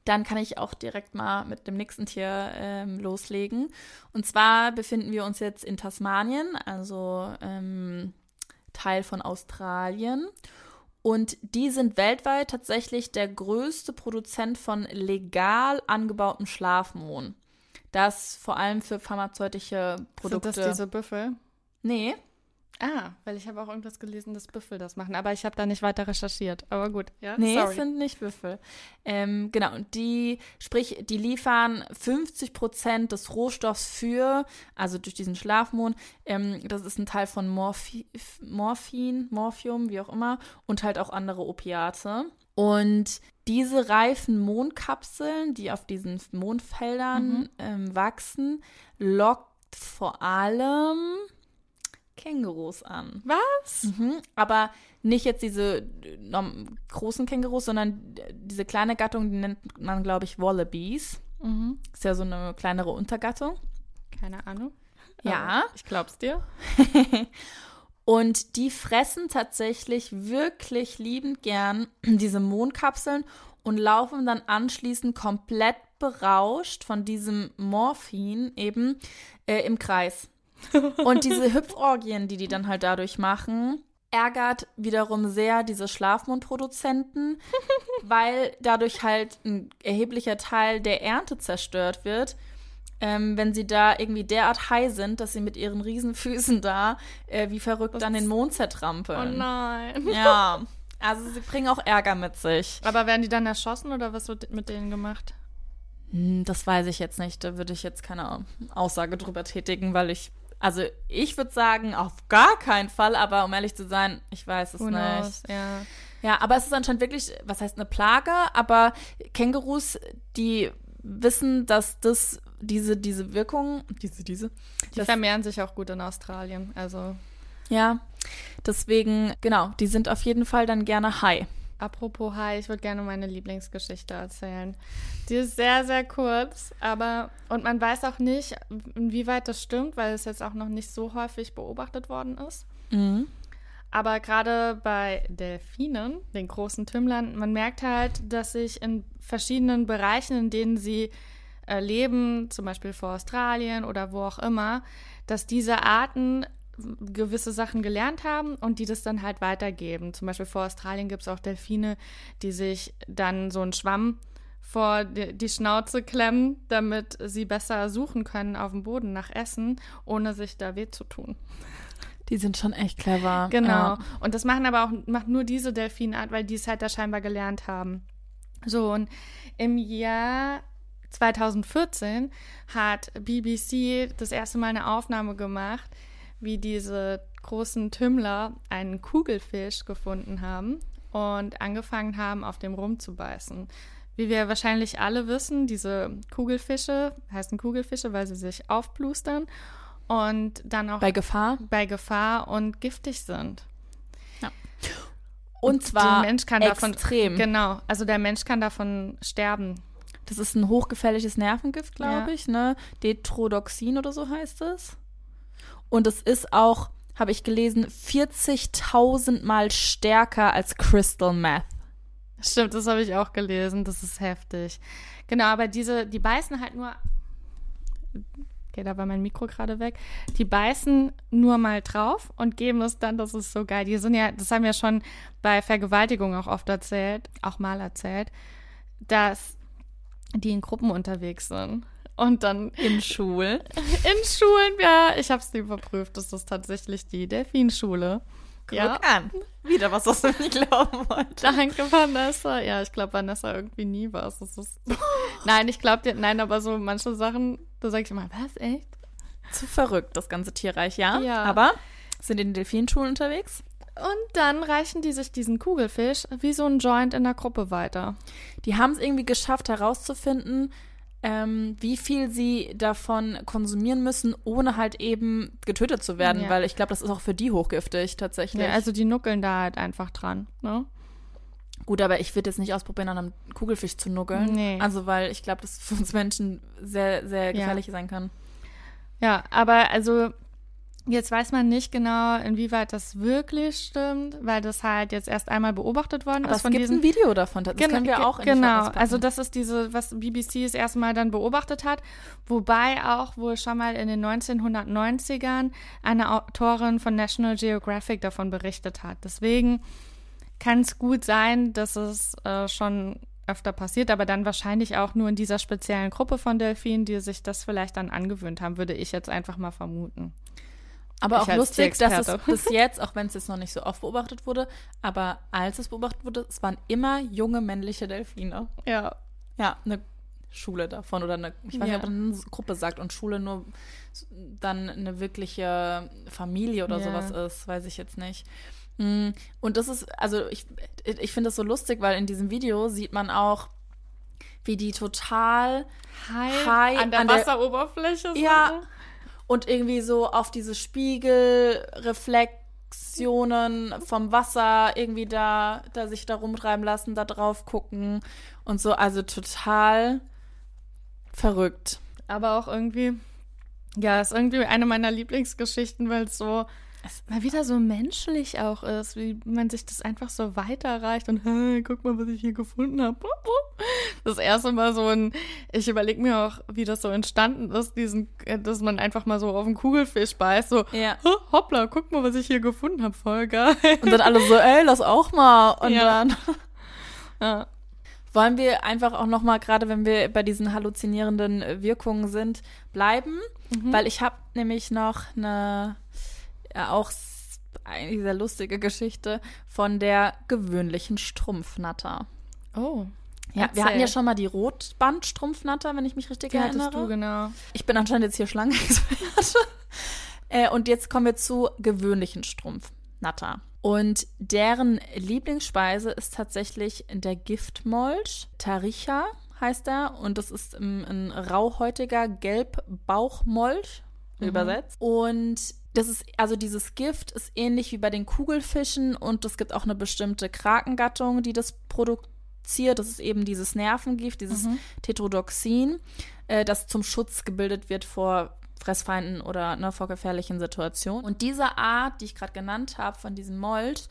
dann kann ich auch direkt mal mit dem nächsten Tier ähm, loslegen. Und zwar befinden wir uns jetzt in Tasmanien, also ähm, Teil von Australien. Und die sind weltweit tatsächlich der größte Produzent von legal angebautem Schlafmohn. Das vor allem für pharmazeutische Produkte. Sind das diese Büffel? Nee. Ah, weil ich habe auch irgendwas gelesen, dass Büffel das machen. Aber ich habe da nicht weiter recherchiert. Aber gut, ja. Nee, sorry. es sind nicht Büffel. Ähm, genau, und die, sprich, die liefern 50 Prozent des Rohstoffs für, also durch diesen Schlafmond, ähm, das ist ein Teil von Morphi Morphin, Morphium, wie auch immer, und halt auch andere Opiate. Und diese reifen Mondkapseln, die auf diesen Mondfeldern ähm, wachsen, lockt vor allem Kängurus an. Was? Mhm, aber nicht jetzt diese großen Kängurus, sondern diese kleine Gattung, die nennt man, glaube ich, Wallabies. Mhm. Ist ja so eine kleinere Untergattung. Keine Ahnung. Ja. Ich glaub's dir. <laughs> Und die fressen tatsächlich wirklich liebend gern <clears throat> diese Mondkapseln und laufen dann anschließend komplett berauscht von diesem Morphin eben äh, im Kreis. Und diese Hüpforgien, die die dann halt dadurch machen, ärgert wiederum sehr diese Schlafmondproduzenten, <laughs> weil dadurch halt ein erheblicher Teil der Ernte zerstört wird, ähm, wenn sie da irgendwie derart high sind, dass sie mit ihren Riesenfüßen da äh, wie verrückt dann den Mond Oh zertrampeln. nein. Ja, also sie bringen auch Ärger mit sich. Aber werden die dann erschossen oder was wird mit denen gemacht? Hm, Das weiß ich jetzt nicht. Da würde ich jetzt keine Aussage drüber tätigen, weil ich, also ich würde sagen, auf gar keinen Fall, aber um ehrlich zu sein, ich weiß es Who nicht. knows? Ja. Ja, aber es ist anscheinend wirklich, was heißt eine Plage, aber Kängurus, die wissen, dass das diese, diese Wirkung, diese, diese, Die vermehren sich auch gut in Australien. Also, ja, deswegen, genau, die sind auf jeden Fall dann gerne high. Apropos Hai, ich würde gerne meine Lieblingsgeschichte erzählen. Die ist sehr, sehr kurz, aber, und man weiß auch nicht, inwieweit das stimmt, weil es jetzt auch noch nicht so häufig beobachtet worden ist. Mhm. Aber gerade bei Delfinen, den großen Tümmlern, man merkt halt, dass sich in verschiedenen Bereichen, in denen sie äh, leben, zum Beispiel vor Australien oder wo auch immer, dass diese Arten gewisse Sachen gelernt haben und die das dann halt weitergeben. Zum Beispiel vor Australien gibt es auch Delfine, die sich dann so einen Schwamm vor die, Schnauze klemmen, damit sie besser suchen können auf dem Boden nach Essen, ohne sich da weh zu tun. Die sind schon echt clever. Genau. Ja. Und das machen aber auch macht nur diese Delfinart, weil die es halt da scheinbar gelernt haben. So, und im Jahr 2014 hat BBC das erste Mal eine Aufnahme gemacht, wie diese großen Tümmler einen Kugelfisch gefunden haben und angefangen haben, auf dem rumzubeißen. Wie wir wahrscheinlich alle wissen, diese Kugelfische heißen Kugelfische, weil sie sich aufplustern und dann auch Bei Gefahr. bei Gefahr und giftig sind. Und zwar der Mensch kann davon extrem. Genau, also der Mensch kann davon sterben. Das ist ein hochgefährliches Nervengift, glaube Ja. ich, ne? Detrodoxin oder so heißt es. Und es ist auch, habe ich gelesen, 40.000 Mal stärker als Crystal Meth. Stimmt, das habe ich auch gelesen. Das ist heftig. Genau, aber diese, die beißen halt nur. Okay, da war mein Mikro gerade weg. Die beißen nur mal drauf und geben es dann, das ist so geil. Die sind ja, das haben wir schon bei Vergewaltigung auch oft erzählt, auch mal erzählt, dass die in Gruppen unterwegs sind. Und dann In Schulen. <laughs> in Schulen, ja, ich habe es überprüft, das ist tatsächlich die Delfinschule. Ja. Guck an. Wieder was, was du nicht glauben wolltest. Danke, Vanessa. Ja, ich glaube, Vanessa irgendwie nie was. Das ist <laughs> nein, ich glaube dir, nein, aber so manche Sachen, da sage ich immer, was, echt? Zu verrückt, das ganze Tierreich, ja. Ja. Aber sind in den Delfinschulen unterwegs? Und dann reichen die sich diesen Kugelfisch wie so ein Joint in der Gruppe weiter. Die haben es irgendwie geschafft herauszufinden, ähm, wie viel sie davon konsumieren müssen, ohne halt eben getötet zu werden, Ja. weil ich glaube, das ist auch für die hochgiftig tatsächlich. Ja, also die nuckeln da halt einfach dran, ne? Gut, aber ich würde jetzt nicht ausprobieren, an einem Kugelfisch zu nuckeln. Nee. Also, weil ich glaube, das für uns Menschen sehr, sehr Ja. gefährlich sein kann. Ja, aber also jetzt weiß man nicht genau, inwieweit das wirklich stimmt, weil das halt jetzt erst einmal beobachtet worden Aber ist es von gibt ein Video davon. Das können wir auch in Genau, also das ist diese, was BBC das erste Mal dann beobachtet hat, wobei auch wohl schon mal in den 1990ern eine Autorin von National Geographic davon berichtet hat. Deswegen kann es gut sein, dass es äh, schon öfter passiert, aber dann wahrscheinlich auch nur in dieser speziellen Gruppe von Delfinen, die sich das vielleicht dann angewöhnt haben, würde ich jetzt einfach mal vermuten. Aber Ich auch lustig, dass es bis <laughs> jetzt, auch wenn es jetzt noch nicht so oft beobachtet wurde, aber als es beobachtet wurde, es waren immer junge männliche Delfine. Ja. Ja, eine Schule davon oder eine, ich weiß Ja. nicht, ob man eine Gruppe sagt und Schule nur dann eine wirkliche Familie oder Ja. sowas ist, weiß ich jetzt nicht. Mm, Und das ist, also ich, ich finde das so lustig, weil in diesem Video sieht man auch, wie die total High, High an der an der- Wasseroberfläche. sind, Ja. Und irgendwie so auf diese Spiegelreflexionen vom Wasser irgendwie da, da sich da rumtreiben lassen, da drauf gucken und so. Also total verrückt. Aber auch irgendwie, ja, ist irgendwie eine meiner Lieblingsgeschichten, weil es so mal wieder so menschlich auch ist, wie man sich das einfach so weiterreicht und hey, guck mal, was ich hier gefunden habe. Das erste Mal so ein, ich überlege mir auch, wie das so entstanden ist, diesen, äh, dass man einfach mal so auf einen Kugelfisch beißt, so, Ja. "Oh, hoppla, guck mal, was ich hier gefunden habe, voll geil. Und dann alle so, ey, lass auch mal. Und Ja. dann <laughs> Ja. wollen wir einfach auch noch mal, gerade wenn wir bei diesen halluzinierenden Wirkungen sind, bleiben. Weil ich habe nämlich noch eine auch s- eigentlich sehr lustige Geschichte von der gewöhnlichen Strumpfnatter. Oh. Ja, wir hatten ja Erzähl. schon mal die Rotbandstrumpfnatter, wenn ich mich richtig Die erinnere. du, genau. Ich bin anscheinend jetzt hier Schlangenexperte. <laughs> äh, und jetzt kommen wir zu gewöhnlichen Strumpfnatter. Und deren Lieblingsspeise ist tatsächlich der Giftmolch. Taricha heißt er. Und das ist ein, ein rauhäutiger Gelbbauchmolch übersetzt. Und das ist, also dieses Gift ist ähnlich wie bei den Kugelfischen und es gibt auch eine bestimmte Krakengattung, die das produziert. Das ist eben dieses Nervengift, dieses Tetrodoxin, äh, das zum Schutz gebildet wird vor Fressfeinden oder ne, vor gefährlichen Situationen. Und diese Art, die ich gerade genannt habe, von diesem Molch,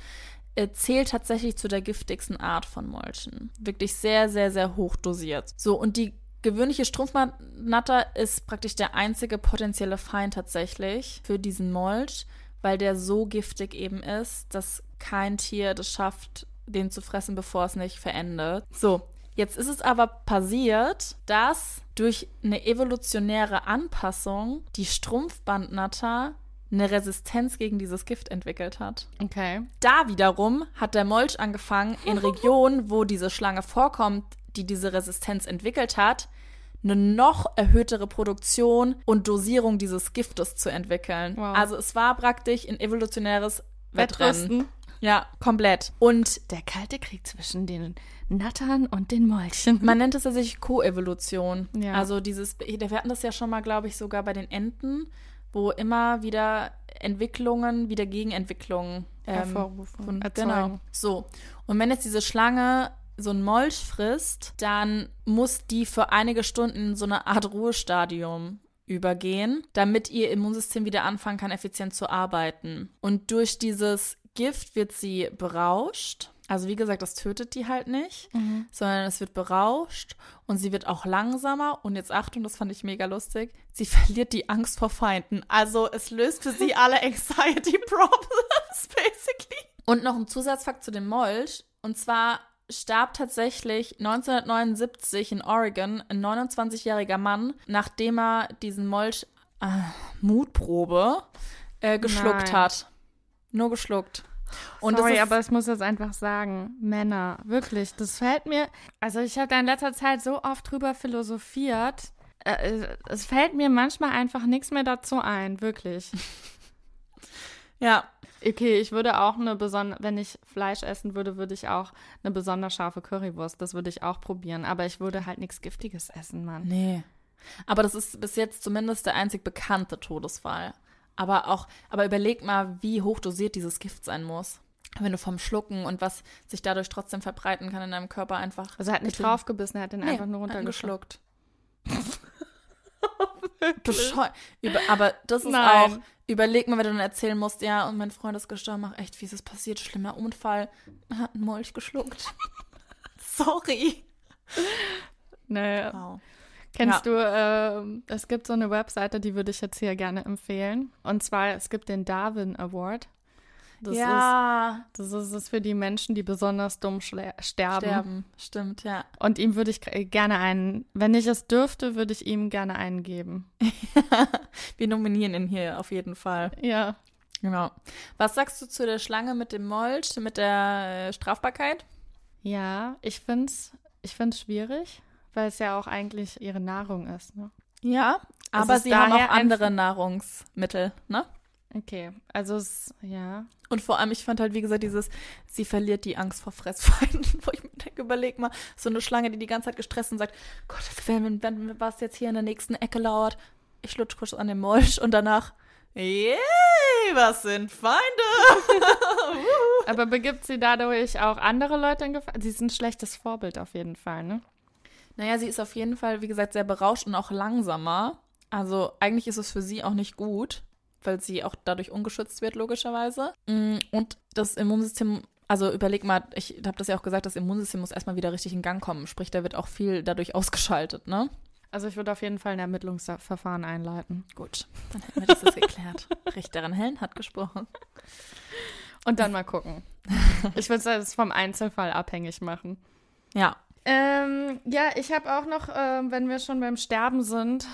äh, zählt tatsächlich zu der giftigsten Art von Molchen. Wirklich sehr, sehr, sehr hoch dosiert. So, und die gewöhnliche Strumpfnatter ist praktisch der einzige potenzielle Feind tatsächlich für diesen Molch, weil der so giftig eben ist, dass kein Tier das schafft, den zu fressen, bevor es nicht verendet. So, jetzt ist es aber passiert, dass durch eine evolutionäre Anpassung die Strumpfbandnatter eine Resistenz gegen dieses Gift entwickelt hat. Okay. Da wiederum hat der Molch angefangen, in <laughs> Regionen, wo diese Schlange vorkommt, die diese Resistenz entwickelt hat, eine noch erhöhtere Produktion und Dosierung dieses Giftes zu entwickeln. Wow. Also es war praktisch ein evolutionäres Wettrennen. Wettrüsten. Ja, komplett. Und Der kalte Krieg zwischen den Nattern und den Molchen. man nennt es tatsächlich Koevolution. Ja. Also dieses, wir hatten das ja schon mal, glaube ich, sogar bei den Enten, wo immer wieder Entwicklungen, wieder Gegenentwicklungen ähm, Hervorrufen, erzeugen. genau. So. Und wenn jetzt diese Schlange so ein Molch frisst, dann muss die für einige Stunden in so eine Art Ruhestadium übergehen, damit ihr Immunsystem wieder anfangen kann, effizient zu arbeiten. Und durch dieses Gift wird sie berauscht. Also wie gesagt, das tötet die halt nicht, sondern es wird berauscht und sie wird auch langsamer. Und jetzt Achtung, das fand ich mega lustig. Sie <laughs> verliert die Angst vor Feinden. Also es löst für sie alle Anxiety Problems, <laughs> basically. Und noch ein Zusatzfakt zu dem Molch. Und zwar starb tatsächlich 1979 in Oregon ein 29-jähriger Mann, nachdem er diesen Molch äh, Mutprobe äh, geschluckt Nein. hat. Nur geschluckt. Und Sorry, aber ich muss jetzt einfach sagen, Männer, wirklich, das fällt mir, also ich habe da in letzter Zeit so oft drüber philosophiert, äh, es fällt mir manchmal einfach nichts mehr dazu ein, wirklich. <laughs> ja, Okay, ich würde auch eine besonders, wenn ich Fleisch essen würde, würde ich auch eine besonders scharfe Currywurst, das würde ich auch probieren, aber ich würde halt nichts Giftiges essen, Mann. Nee. Aber das ist bis jetzt zumindest der einzig bekannte Todesfall. Aber auch, aber überleg mal, wie hoch dosiert dieses Gift sein muss. Wenn du vom Schlucken und was sich dadurch trotzdem verbreiten kann in deinem Körper einfach. Also er hat nicht draufgebissen, er hat den Nee, einfach nur runtergeschluckt. <laughs> Bescheu Über, aber das ist Nein. auch, überleg mal, wenn du dann erzählen musst, ja, und mein Freund ist gestorben, ach echt, wie ist es passiert? Schlimmer Unfall. Er hat einen Molch geschluckt. <laughs> Sorry. Nee, Wow. Kennst du, ähm, es gibt so eine Webseite, die würde ich jetzt hier gerne empfehlen. Und zwar, es gibt den Darwin Award. Das ja, ist, das ist es für die Menschen, die besonders dumm sterben. sterben. Stimmt, ja. Und ihm würde ich g- gerne einen, wenn ich es dürfte, würde ich ihm gerne einen geben. <laughs> Wir nominieren ihn hier auf jeden Fall. Ja. Genau. Was sagst du zu der Schlange mit dem Molch, mit der äh, Strafbarkeit? Ja, ich finde es ich find's schwierig, weil es ja auch eigentlich ihre Nahrung ist. Ne? Ja, aber sie haben auch andere Nahrungsmittel, ne? Okay, also es, ja. Und vor allem, ich fand halt, wie gesagt, dieses, sie verliert die Angst vor Fressfeinden, <laughs> wo ich mir denke, überleg mal, so eine Schlange, die die ganze Zeit gestresst und sagt, Gott, wenn, wenn, was jetzt hier in der nächsten Ecke lauert, ich lutsch kurz an den Molch und danach, yay, was sind Feinde? <laughs> Aber begibt sie dadurch auch andere Leute in Gefahr? Sie ist ein schlechtes Vorbild auf jeden Fall, ne? Naja, sie ist auf jeden Fall, wie gesagt, sehr berauscht und auch langsamer. Also eigentlich ist es für sie auch nicht gut, weil sie auch dadurch ungeschützt wird, logischerweise. Mm, Und das Immunsystem, also überleg mal, ich habe das ja auch gesagt, das Immunsystem muss erstmal wieder richtig in Gang kommen. Sprich, da wird auch viel dadurch <laughs> ausgeschaltet, ne? Also ich würde auf jeden Fall ein Ermittlungsverfahren einleiten. Gut, dann hätten wir das jetzt geklärt. <laughs> Richterin Hellen hat gesprochen. Und dann mal gucken. Ich würde es vom Einzelfall abhängig machen. Ja. Ähm, ja, ich habe auch noch, ähm, wenn wir schon beim Sterben sind,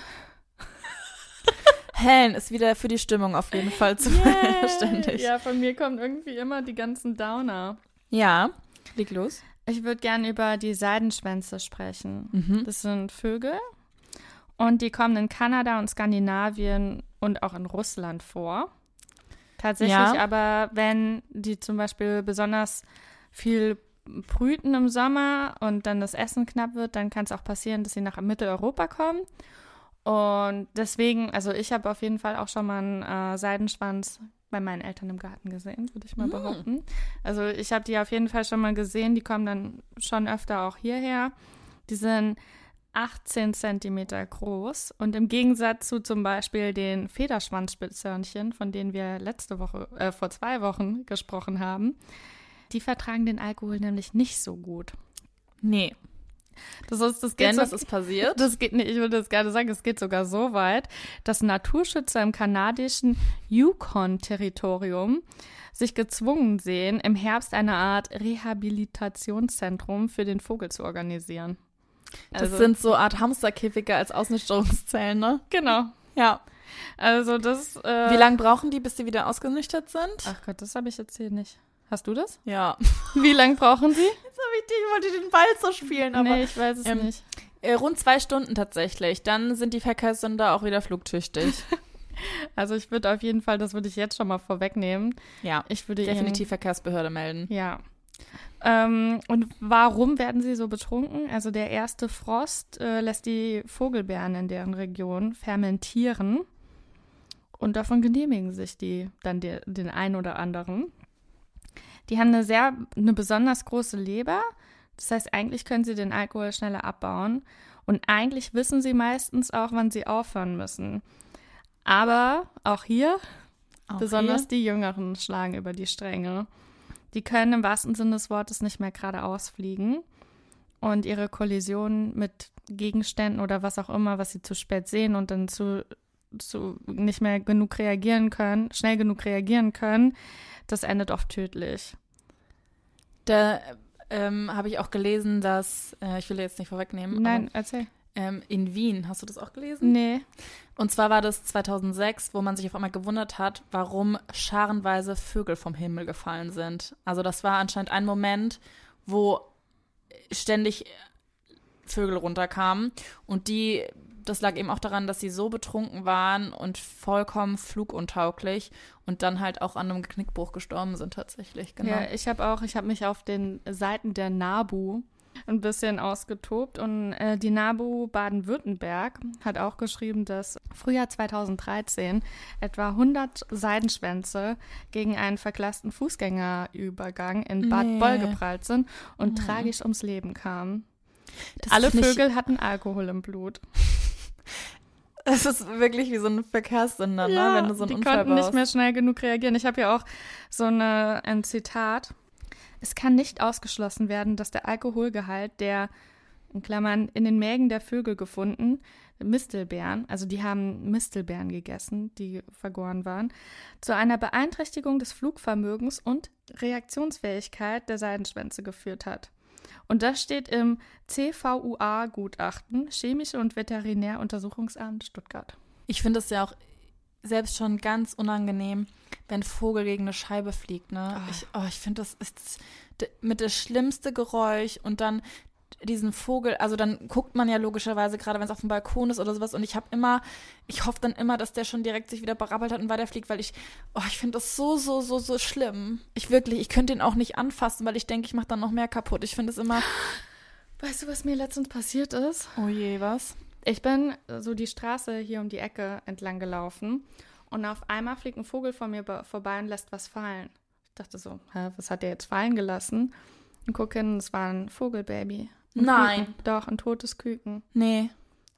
Hellen ist wieder für die Stimmung auf jeden Fall zuständig. <laughs> Ja, von mir kommen irgendwie immer die ganzen Downer. ja. Leg los. Ich würde gerne über die Seidenschwänze sprechen. Mhm. Das sind Vögel und die kommen in Kanada und Skandinavien und auch in Russland vor. Tatsächlich Ja. aber, wenn die zum Beispiel besonders viel brüten im Sommer und dann das Essen knapp wird, dann kann es auch passieren, dass sie nach Mitteleuropa kommen. Und deswegen, also ich habe auf jeden Fall auch schon mal einen äh, Seidenschwanz bei meinen Eltern im Garten gesehen, würde ich mal Mm. behaupten. Also ich habe die auf jeden Fall schon mal gesehen. Die kommen dann schon öfter auch hierher. Die sind 18 Zentimeter groß und im Gegensatz zu zum Beispiel den Federschwanzspitzhörnchen, von denen wir letzte Woche, äh, vor zwei Wochen gesprochen haben, die vertragen den Alkohol nämlich nicht so gut. Nee. Das ist, das geht Denn so, das ist passiert. das geht nicht, ich würde das gerne sagen, es geht sogar so weit, dass Naturschützer im kanadischen Yukon-Territorium sich gezwungen sehen, im Herbst eine Art Rehabilitationszentrum für den Vogel zu organisieren. Das Also- sind so Art Hamsterkäfige als Ausnüchterungszellen, ne? Genau. Ja. Also das. Äh, Wie lange brauchen die, bis die wieder ausgenüchtert sind? Ach Gott, das habe ich jetzt hier nicht. Hast du das? Ja. <laughs> Wie lange brauchen sie? Jetzt habe ich, ich wollte den Ball so spielen, aber nee, ich weiß es ähm, nicht. äh, rund zwei Stunden tatsächlich. Dann sind die Verkehrssünder auch wieder flugtüchtig. <laughs> Also ich würde auf jeden Fall, das würde ich jetzt schon mal vorwegnehmen. ja. Ich würde Definitiv Verkehrsbehörde melden. Ihnen, ja. Ähm, und warum werden sie so betrunken? Also der erste Frost äh, lässt die Vogelbeeren in deren Region fermentieren. Und davon genehmigen sich die dann der- den einen oder anderen. Die haben eine sehr, eine besonders große Leber. Das heißt, eigentlich können sie den Alkohol schneller abbauen. Und eigentlich wissen sie meistens auch, wann sie aufhören müssen. Aber auch hier, Auch besonders hier? die Jüngeren schlagen über die Stränge. Die können im wahrsten Sinne des Wortes nicht mehr geradeaus fliegen. Und ihre Kollisionen mit Gegenständen oder was auch immer, was sie zu spät sehen und dann zu, zu nicht mehr genug reagieren können, schnell genug reagieren können, das endet oft tödlich. Da ähm, habe ich auch gelesen, dass, äh, ich will jetzt nicht vorwegnehmen, Nein, erzähl. aber, ähm, in Wien, hast du das auch gelesen? Nee. Und zwar war das 2006, wo man sich auf einmal gewundert hat, warum scharenweise Vögel vom Himmel gefallen sind. Also das war anscheinend ein Moment, wo ständig Vögel runterkamen und die, das lag eben auch daran, dass sie so betrunken waren und vollkommen fluguntauglich und dann halt auch an einem Knickbruch gestorben sind tatsächlich. Genau. Ja, ich habe auch, ich habe mich auf den Seiten der NABU ein bisschen ausgetobt und äh, die NABU Baden-Württemberg hat auch geschrieben, dass Frühjahr 2013 etwa 100 Seidenschwänze gegen einen verglasten Fußgängerübergang in Bad Nee. Boll geprallt sind und tragisch ums Leben kamen. Das Alle Vögel hatten Alkohol im Blut. Es ist wirklich wie so ein Verkehrssünder, ne? wenn du so einen die Unfall konnten nicht mehr schnell genug reagieren. Ich habe ja auch so eine, ein Zitat. Es kann nicht ausgeschlossen werden, dass der Alkoholgehalt der, in Klammern, in den Mägen der Vögel gefunden, Mistelbeeren, also die haben Mistelbeeren gegessen, die vergoren waren, zu einer Beeinträchtigung des Flugvermögens und Reaktionsfähigkeit der Seidenschwänze geführt hat. Und das steht im CVUA-Gutachten, Chemische und Veterinäruntersuchungsamt Stuttgart. Ich finde es ja auch selbst schon ganz unangenehm, wenn ein Vogel gegen eine Scheibe fliegt. Ne? Ah. Ich, oh, ich finde, das ist mit das schlimmste Geräusch und dann diesen Vogel, also dann guckt man ja logischerweise, gerade wenn es auf dem Balkon ist oder sowas und ich habe immer, ich hoffe dann immer, dass der schon direkt sich wieder berappelt hat und weiterfliegt, weil ich, oh, ich finde das so, so, so, so schlimm. Ich wirklich, ich könnte ihn auch nicht anfassen, weil ich denke, ich mache dann noch mehr kaputt. Ich finde es immer, Weißt du, was mir letztens passiert ist? oh je, was? Ich bin so die Straße hier um die Ecke entlang gelaufen und auf einmal fliegt ein Vogel vor mir be- vorbei und lässt was fallen. Ich dachte so, hä, was hat der jetzt fallen gelassen? Und gucke hin, es war ein Vogelbaby. Ein Nein. Küken. Doch, ein totes Küken. Nee.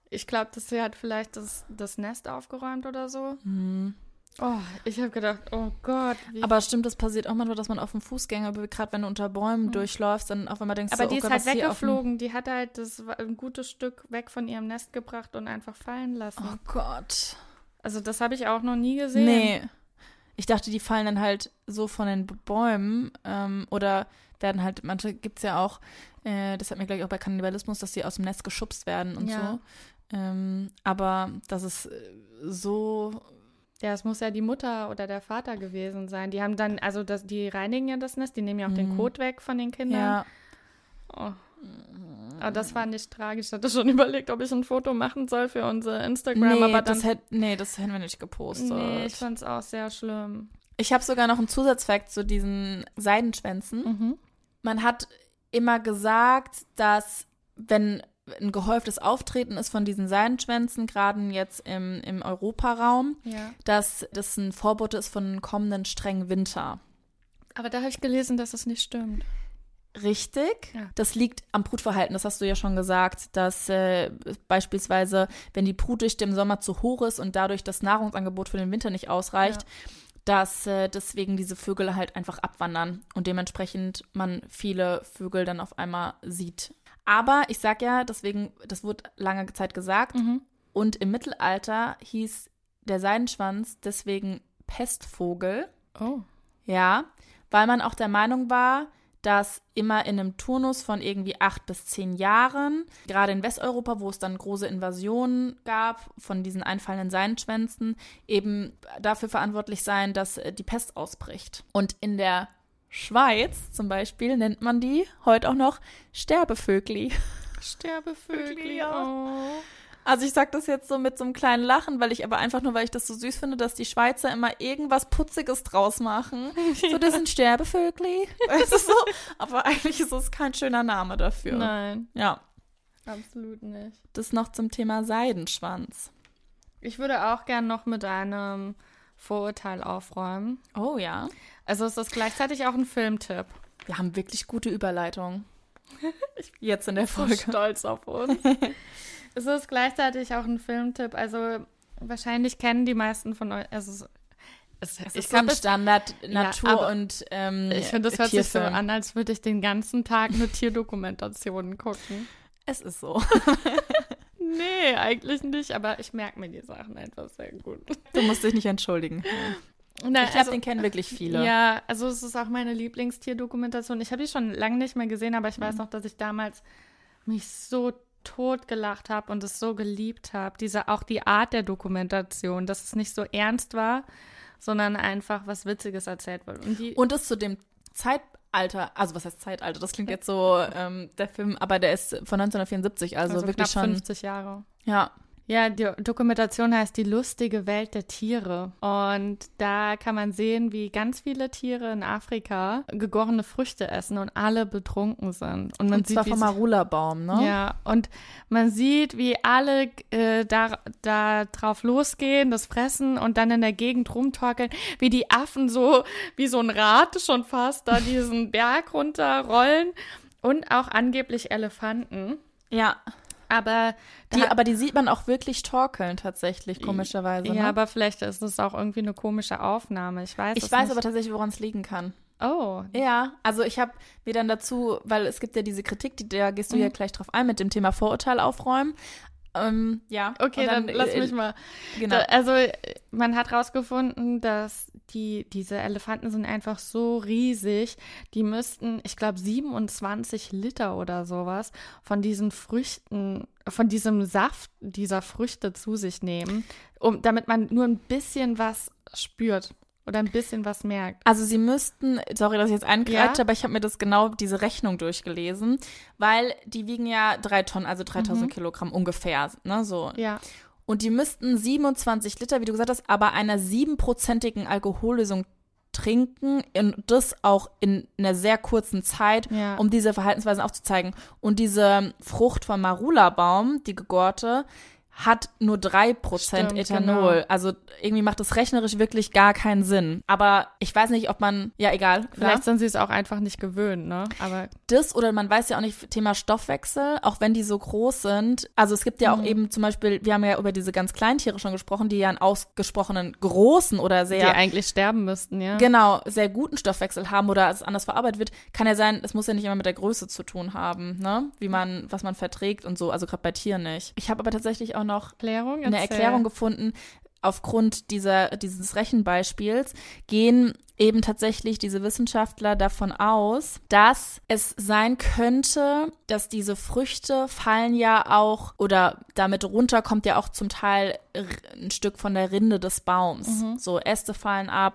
Ich glaube, dass sie hat vielleicht das, das Nest aufgeräumt oder so. Hm. Oh, ich habe gedacht, oh Gott. Aber stimmt, das passiert auch manchmal, dass man auf dem Fußgänger, gerade wenn du unter Bäumen durchläufst, dann auf einmal denkst Aber du, die oh ist Gott, halt weggeflogen. Die hat halt das ein gutes Stück weg von ihrem Nest gebracht und einfach fallen lassen. Oh Gott. Also das habe ich auch noch nie gesehen. Nee. Ich dachte, die fallen dann halt so von den Bäumen ähm, oder werden halt, manche gibt es ja auch, äh, das hat mir gleich auch bei Kannibalismus, dass die aus dem Nest geschubst werden und Ja. so. Ähm, aber das ist äh, so, Ja, es muss ja die Mutter oder der Vater gewesen sein. Die haben dann, also das, die reinigen ja das Nest, die nehmen ja auch den Mhm. Kot weg von den Kindern. ja. Oh. Aber das war nicht tragisch. Ich hatte schon <laughs> überlegt, ob ich ein Foto machen soll für unser Instagram, Nee, aber dann. das hätt, nee, das hätten wir nicht gepostet. nee, ich fand es auch sehr schlimm. Ich habe sogar noch einen Zusatzfakt zu diesen Seidenschwänzen. Mhm. Man hat immer gesagt, dass wenn ein gehäuftes Auftreten ist von diesen Seidenschwänzen, gerade jetzt im, im Europaraum, Ja. dass das ein Vorbote ist von einem kommenden strengen Winter. Aber da habe ich gelesen, dass das nicht stimmt. Richtig. Ja. Das liegt am Brutverhalten, das hast du ja schon gesagt, dass äh, beispielsweise, wenn die Brutdichte im Sommer zu hoch ist und dadurch das Nahrungsangebot für den Winter nicht ausreicht, dass äh, deswegen diese Vögel halt einfach abwandern und dementsprechend man viele Vögel dann auf einmal sieht. Aber ich sag ja, deswegen, das wurde lange Zeit gesagt, Mhm. und im Mittelalter hieß der Seidenschwanz deswegen Pestvogel. Oh. Ja, weil man auch der Meinung war, dass immer in einem Turnus von irgendwie acht bis zehn Jahren, gerade in Westeuropa, wo es dann große Invasionen gab von diesen einfallenden Seidenschwänzen, eben dafür verantwortlich sein, dass äh, die Pest ausbricht. Und in der Schweiz zum Beispiel nennt man die heute auch noch Sterbevögli. Sterbevögel. Ja. Oh. Also ich sag das jetzt so mit so einem kleinen Lachen, weil ich aber einfach nur, weil ich das so süß finde, dass die Schweizer immer irgendwas Putziges draus machen. <laughs> So, das sind Sterbevögli. Weißt <laughs> du <laughs> so? Aber eigentlich ist es kein schöner Name dafür. Nein, Ja, absolut nicht. das noch zum Thema Seidenschwanz. Ich würde auch gern noch mit einem Vorurteil aufräumen. Oh ja. Also ist gleichzeitig auch ein Filmtipp. Wir haben wirklich gute Überleitung. Jetzt in der Folge. stolz auf uns. Es ist gleichzeitig auch ein Filmtipp. Also wahrscheinlich kennen die meisten von euch. Also es, es, Es ich ist so ein glaube, Standard Natur aber und ähm, ich finde, das hört sich so Tierfilm. an, als würde ich den ganzen Tag nur Tierdokumentationen gucken. Es ist so. <laughs> Nee, eigentlich nicht, aber ich merke mir die Sachen einfach sehr gut. Du musst dich nicht entschuldigen. Na, Ich glaube, den kennen wirklich viele. Ja, also es ist auch meine Lieblingstierdokumentation. Ich habe die schon lange nicht mehr gesehen, aber ich weiß Mhm. noch, dass ich damals mich so tot gelacht habe und es so geliebt habe. Diese auch die Art der Dokumentation, dass es nicht so ernst war, sondern einfach was Witziges erzählt wird. Und die Und es zu dem Zeitalter, also was heißt Zeitalter? Das klingt jetzt so, ähm, der Film, aber der ist von 1974, also, also wirklich schon. 50 Jahre. Ja. Ja, die Dokumentation heißt Die lustige Welt der Tiere. Und da kann man sehen, wie ganz viele Tiere in Afrika gegorene Früchte essen und alle betrunken sind. Und man und zwar sieht, wie vom Marula-Baum, ne? Ja, und man sieht, wie alle äh, da, da drauf losgehen, das fressen und dann in der Gegend rumtorkeln, wie die Affen so, wie so ein Rad schon fast, da diesen Berg runterrollen und auch angeblich Elefanten. Ja. Aber Die, aber die sieht man auch wirklich torkeln, tatsächlich, komischerweise. ja, ne? aber vielleicht ist es auch irgendwie eine komische Aufnahme. Ich weiß ich weiß nicht. aber tatsächlich, woran es liegen kann. Oh, Ja, also ich habe mir dann dazu, weil es gibt ja diese Kritik, die, da gehst du ja gleich drauf ein, mit dem Thema Vorurteil aufräumen. Ähm, ja. Okay, Und dann, lass äh, mich mal. Genau. Da, also äh, man hat rausgefunden, dass die, diese Elefanten sind einfach so riesig, die müssten, ich glaube, 27 Liter oder sowas von diesen Früchten, von diesem Saft dieser Früchte zu sich nehmen, um, damit man nur ein bisschen was spürt oder ein bisschen was merkt. Also sie müssten, sorry, dass ich jetzt eingreife, Ja. aber ich habe mir das genau diese Rechnung durchgelesen, weil die wiegen ja drei Tonnen, also 3000 Kilogramm ungefähr, ne, so. Ja. Und die müssten 27 Liter, wie du gesagt hast, aber einer siebenprozentigen Alkohollösung trinken und das auch in einer sehr kurzen Zeit, Ja. um diese Verhaltensweisen aufzuzeigen. Und diese Frucht vom Marula-Baum, die gegorte, hat nur 3% Stimmt, Ethanol. genau. Also irgendwie macht das rechnerisch wirklich gar keinen Sinn. Aber ich weiß nicht, ob man, ja egal, Vielleicht klar. sind sie es auch einfach nicht gewöhnt, ne? Aber das oder man weiß ja auch nicht, Thema Stoffwechsel, auch wenn die so groß sind. Also es gibt ja auch Mhm. eben zum Beispiel, wir haben ja über diese ganz kleinen Tiere schon gesprochen, die ja einen ausgesprochenen großen oder die sehr eigentlich sterben müssten, ja. Genau, sehr guten Stoffwechsel haben oder es anders verarbeitet wird, kann ja sein, es muss ja nicht immer mit der Größe zu tun haben, ne? Wie man, was man verträgt und so, also gerade bei Tieren nicht. Ich habe aber tatsächlich auch noch Erklärung? eine. Erklärung gefunden, aufgrund dieser, dieses Rechenbeispiels gehen eben tatsächlich diese Wissenschaftler davon aus, dass es sein könnte, dass diese Früchte fallen ja auch oder damit runter kommt ja auch zum Teil ein Stück von der Rinde des Baums. So Äste fallen ab,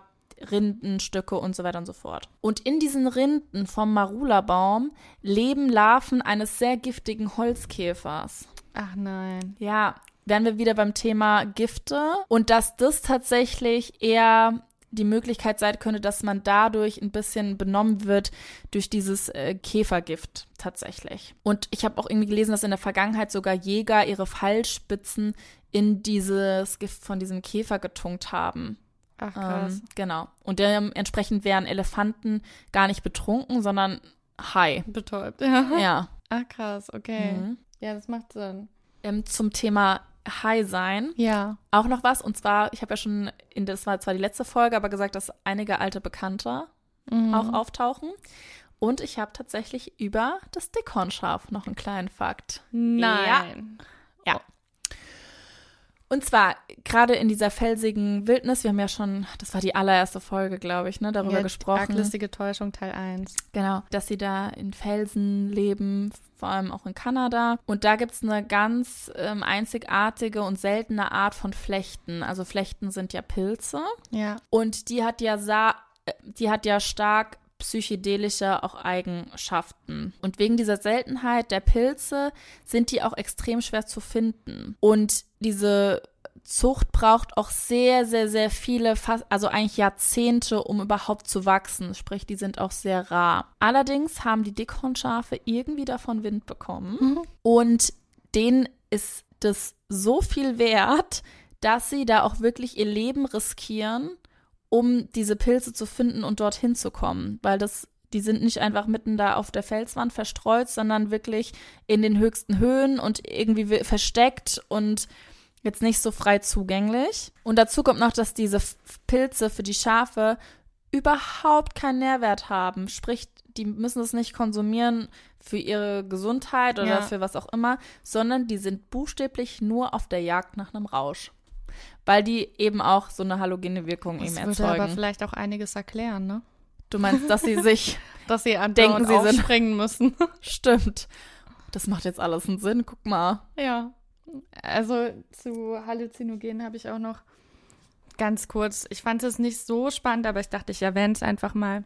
Rindenstücke und so weiter und so fort. Und in diesen Rinden vom Marula-Baum leben Larven eines sehr giftigen Holzkäfers. Ach nein. Ja, wären wir wieder beim Thema Gifte und dass das tatsächlich eher die Möglichkeit sein könnte, dass man dadurch ein bisschen benommen wird durch dieses äh, Käfergift tatsächlich. Und ich habe auch irgendwie gelesen, dass in der Vergangenheit sogar Jäger ihre Fallspitzen in dieses Gift von diesem Käfer getunkt haben. Ach krass. Ähm, genau. Und dementsprechend wären Elefanten gar nicht betrunken, sondern high. Betäubt, <laughs> ja. Ja. Ach krass, okay. Mhm. Ja, das macht Sinn. Ähm, zum Thema High sein. Ja. auch noch was. Und zwar, ich habe ja schon, in, das war zwar die letzte Folge, aber gesagt, dass einige alte Bekannte Mhm. auch auftauchen. Und ich habe tatsächlich über das Dickhornschaf noch einen kleinen Fakt. Nein. Ja. Und zwar, gerade in dieser felsigen Wildnis, wir haben ja schon, das war die allererste Folge, glaube ich, ne, darüber Ja, gesprochen. Arglistige Täuschung Teil 1. Genau, dass sie da in Felsen leben, vor allem auch in Kanada. Und da gibt's eine ganz ähm, einzigartige und seltene Art von Flechten. Also Flechten sind ja Pilze. Ja. Und die hat ja sa äh, die hat ja stark psychedelische auch Eigenschaften. Und wegen dieser Seltenheit der Pilze sind die auch extrem schwer zu finden. Und diese Zucht braucht auch sehr, sehr, sehr viele, fast, also eigentlich Jahrzehnte, um überhaupt zu wachsen. Sprich, die sind auch sehr rar. Allerdings haben die Dickhornschafe irgendwie davon Wind bekommen. Und denen ist das so viel wert, dass sie da auch wirklich ihr Leben riskieren, um diese Pilze zu finden und dorthin zu kommen. Weil das, die sind nicht einfach mitten da auf der Felswand verstreut, sondern wirklich in den höchsten Höhen und irgendwie wi- versteckt und jetzt nicht so frei zugänglich. Und dazu kommt noch, dass diese Pilze für die Schafe überhaupt keinen Nährwert haben. Sprich, die müssen es nicht konsumieren für ihre Gesundheit oder Ja. für was auch immer, sondern die sind buchstäblich nur auf der Jagd nach einem Rausch. Weil die eben auch so eine halogene Wirkung Das eben würde aber erzeugen. vielleicht auch einiges erklären, ne? Du meinst, dass sie <laughs> sich Dass sie Denken, sie sind- aufspringen müssen. <laughs> stimmt. Das macht jetzt alles einen Sinn. Guck mal. ja. Also zu Halluzinogen habe ich auch noch ganz kurz. Ich fand es nicht so spannend, aber ich dachte, ich erwähne es einfach mal.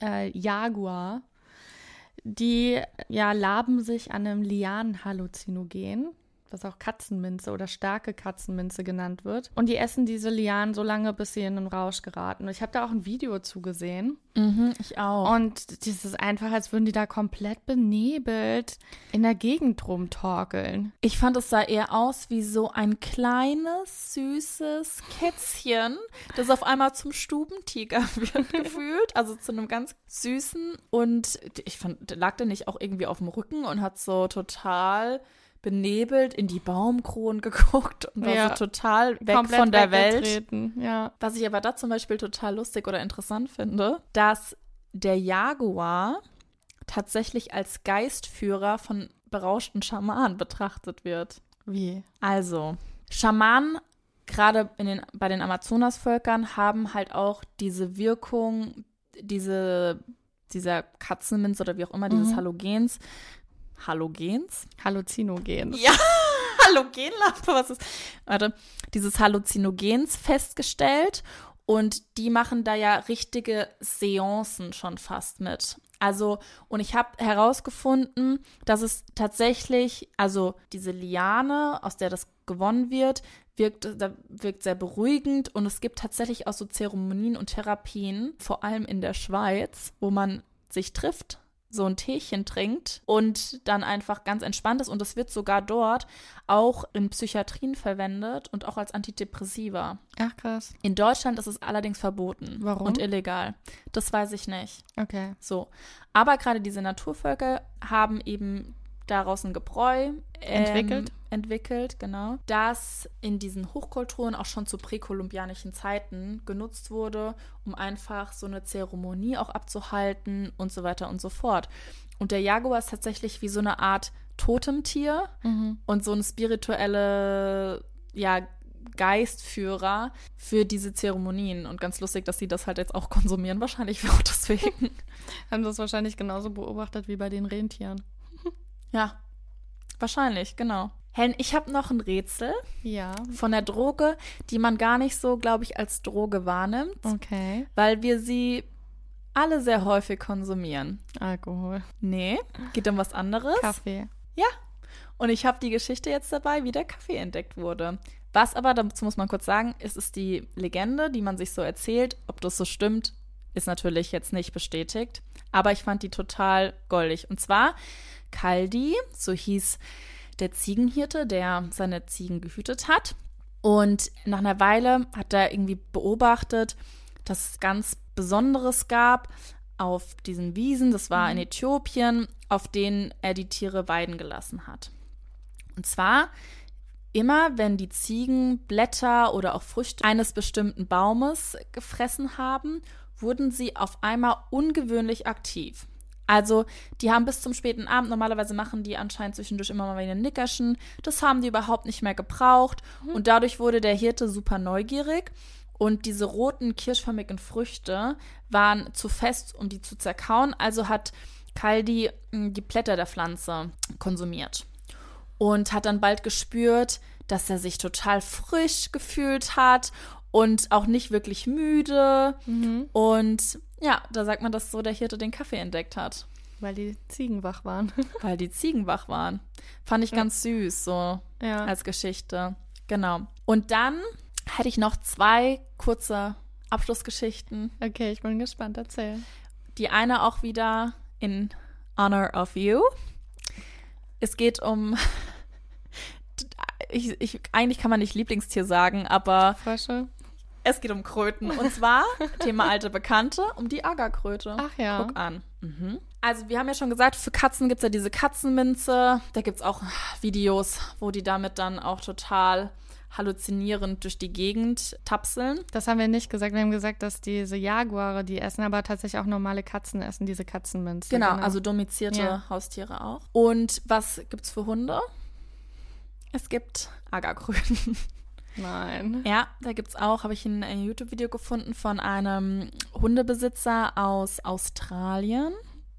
Äh, Jaguar. Die ja laben sich an einem Lianenhalluzinogen, was auch Katzenminze oder starke Katzenminze genannt wird. Und die essen diese Lianen so lange, bis sie in einen Rausch geraten. Und ich habe da auch ein Video zugesehen. Mhm, ich auch. Und das ist einfach, als würden die da komplett benebelt in der Gegend rumtorkeln. Ich fand, es sah eher aus wie so ein kleines, süßes Kätzchen, das auf einmal zum Stubentiger <laughs> wird gefühlt. Also zu einem ganz süßen. Und ich fand, lag der nicht auch irgendwie auf dem Rücken und hat so total benebelt in die Baumkronen <laughs> geguckt und war Ja. so total weg komplett von der Welt. Ja. Was ich aber da zum Beispiel total lustig oder interessant finde, dass der Jaguar tatsächlich als Geistführer von berauschten Schamanen betrachtet wird. Wie? Also, Schamanen, gerade den, bei den Amazonasvölkern, haben halt auch diese Wirkung, diese, dieser Katzenminz oder wie auch immer, dieses Mhm. Halogens. Halogens? Halluzinogen. Ja, <laughs> Halogenlampe, was ist? Warte, dieses Halluzinogens festgestellt und die machen da ja richtige Seancen schon fast mit. Also, und ich habe herausgefunden, dass es tatsächlich, also diese Liane, aus der das gewonnen wird, wirkt, da wirkt sehr beruhigend und es gibt tatsächlich auch so Zeremonien und Therapien, vor allem in der Schweiz, wo man sich trifft, so ein Teechen trinkt und dann einfach ganz entspannt ist. Und es wird sogar dort auch in Psychiatrien verwendet und auch als Antidepressiva. Ach, krass. In Deutschland ist es allerdings verboten Warum? und illegal. Das weiß ich nicht. Okay. So. Aber gerade diese Naturvölker haben eben daraus ein Gebräu ähm, Entwickelt? entwickelt, genau, das in diesen Hochkulturen auch schon zu präkolumbianischen Zeiten genutzt wurde, um einfach so eine Zeremonie auch abzuhalten und so weiter und so fort. Und der Jaguar ist tatsächlich wie so eine Art Totemtier Mhm. und so ein spirituelle, ja, Geistführer für diese Zeremonien. Und ganz lustig, dass sie das halt jetzt auch konsumieren, wahrscheinlich <laughs> auch deswegen. Haben das wahrscheinlich genauso beobachtet wie bei den Rentieren. Ja, wahrscheinlich, genau. Hen, ich habe noch ein Rätsel Ja. von der Droge, die man gar nicht so, glaube ich, als Droge wahrnimmt, Okay. weil wir sie alle sehr häufig konsumieren. Alkohol. Nee, geht um was anderes. Kaffee. Und ich habe die Geschichte jetzt dabei, wie der Kaffee entdeckt wurde. Was aber, dazu muss man kurz sagen, ist es die Legende, die man sich so erzählt. Ob das so stimmt, ist natürlich jetzt nicht bestätigt. Aber ich fand die total goldig. Und zwar Kaldi, so hieß der Ziegenhirte, der seine Ziegen gehütet hat. Und nach einer Weile hat er irgendwie beobachtet, dass es ganz Besonderes gab auf diesen Wiesen, das war in Äthiopien, auf denen er die Tiere weiden gelassen hat. Und zwar immer, wenn die Ziegen Blätter oder auch Früchte eines bestimmten Baumes gefressen haben, wurden sie auf einmal ungewöhnlich aktiv. Also, die haben bis zum späten Abend, normalerweise machen die anscheinend zwischendurch immer mal wieder ein Nickerchen. Das haben die überhaupt nicht mehr gebraucht. Und dadurch wurde der Hirte super neugierig. Und diese roten kirschförmigen Früchte waren zu fest, um die zu zerkauen. Also hat Kaldi mh, die Blätter der Pflanze konsumiert. Und hat dann bald gespürt, dass er sich total frisch gefühlt hat und auch nicht wirklich müde. Und ja, da sagt man, dass so der Hirte den Kaffee entdeckt hat, Weil die Ziegen wach waren. <laughs> weil die Ziegen wach waren. Fand ich ganz süß, so ja. als Geschichte. Genau. Und dann hätte ich noch zwei kurze Abschlussgeschichten. okay, ich bin gespannt. Erzähl. Die eine auch wieder in Honor of You. Es geht um. <laughs> Ich, ich, eigentlich kann man nicht Lieblingstier sagen, aber Frösche. Es geht um Kröten. Und zwar, Thema alte Bekannte, um die Agerkröte. Ach ja. Guck an. Mhm. Also, wir haben ja schon gesagt, für Katzen gibt es ja diese Katzenminze. Da gibt es auch Videos, wo die damit dann auch total halluzinierend durch die Gegend tapseln. Das haben wir nicht gesagt. Wir haben gesagt, dass diese Jaguare die essen, aber tatsächlich auch normale Katzen essen, diese Katzenminze. Genau, also domizierte Ja. Haustiere auch. Und was gibt's für Hunde? Es gibt Agerkröten. Nein. Ja, da gibt's auch, habe ich ein, ein YouTube-Video gefunden von einem Hundebesitzer aus Australien.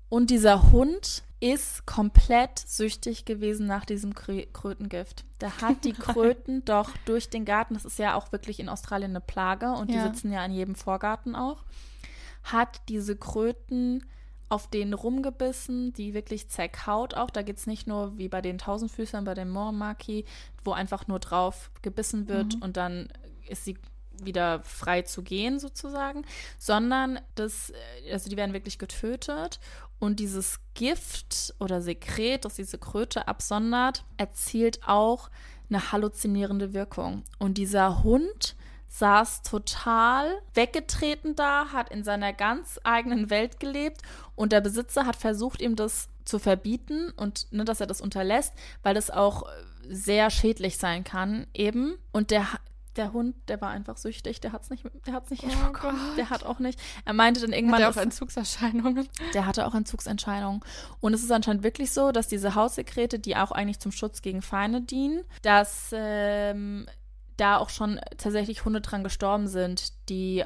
Und dieser Hund ist komplett süchtig gewesen nach diesem Krö Krötengift. Der hat die <laughs> Kröten doch durch den Garten, das ist ja auch wirklich in Australien eine Plage und die Ja. sitzen ja in jedem Vorgarten auch, hat diese Kröten auf denen rumgebissen, die wirklich zerkaut auch. Da geht es nicht nur wie bei den Tausendfüßern, bei den Moormaki, wo einfach nur drauf gebissen wird und dann ist sie wieder frei zu gehen sozusagen, sondern das, äh, also die werden wirklich getötet und dieses Gift oder Sekret, das diese Kröte absondert, erzielt auch eine halluzinierende Wirkung. Und dieser Hund saß total weggetreten da, hat in seiner ganz eigenen Welt gelebt und der Besitzer hat versucht, ihm das zu verbieten und ne, dass er das unterlässt, weil das auch sehr schädlich sein kann eben. Und der, der Hund, der war einfach süchtig, der hat es nicht, der hat's nicht Oh. Gott. Der hat auch nicht. Er meinte dann Hat irgendwann, er auch Entzugserscheinungen? der hatte auch Entzugsentscheidungen. Und es ist anscheinend wirklich so, dass diese Haussekrete, die auch eigentlich zum Schutz gegen Feinde dienen, dass ähm, da auch schon tatsächlich Hunde dran gestorben sind, die äh,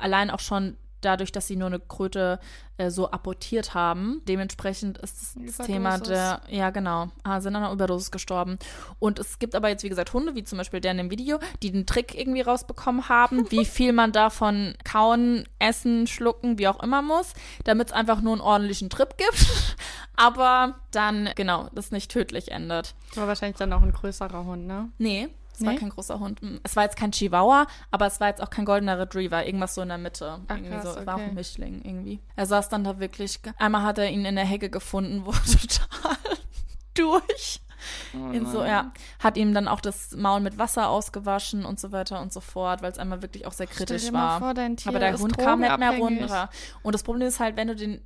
allein auch schon dadurch, dass sie nur eine Kröte äh, so apportiert haben. Dementsprechend ist das, das Thema Überdosis. der, ja genau, ah, sind an einer Überdosis gestorben. Und es gibt aber jetzt, wie gesagt, Hunde, wie zum Beispiel der in dem Video, die den Trick irgendwie rausbekommen haben, <laughs> wie viel man davon kauen, essen, schlucken, wie auch immer muss, damit es einfach nur einen ordentlichen Trip gibt. <laughs> aber dann, genau, das nicht tödlich endet. War wahrscheinlich dann auch ein größerer Hund, ne? Nee, es war Nee? kein großer Hund. Es war jetzt kein Chihuahua, aber es war jetzt auch kein goldener Retriever. Irgendwas so in der Mitte. Ach, irgendwie krass, so. Es war auch okay. ein Mischling irgendwie. Er saß dann da wirklich. Einmal hat er ihn in der Hecke gefunden, <laughs> wo total <laughs> durch. In so, ja, hat ihm dann auch das Maul mit Wasser ausgewaschen und so weiter und so fort, weil es einmal wirklich auch sehr kritisch Stell dir mal war. vor, dein Tier Aber der ist Hund kam nicht mehr runter. Und das Problem ist halt, wenn du den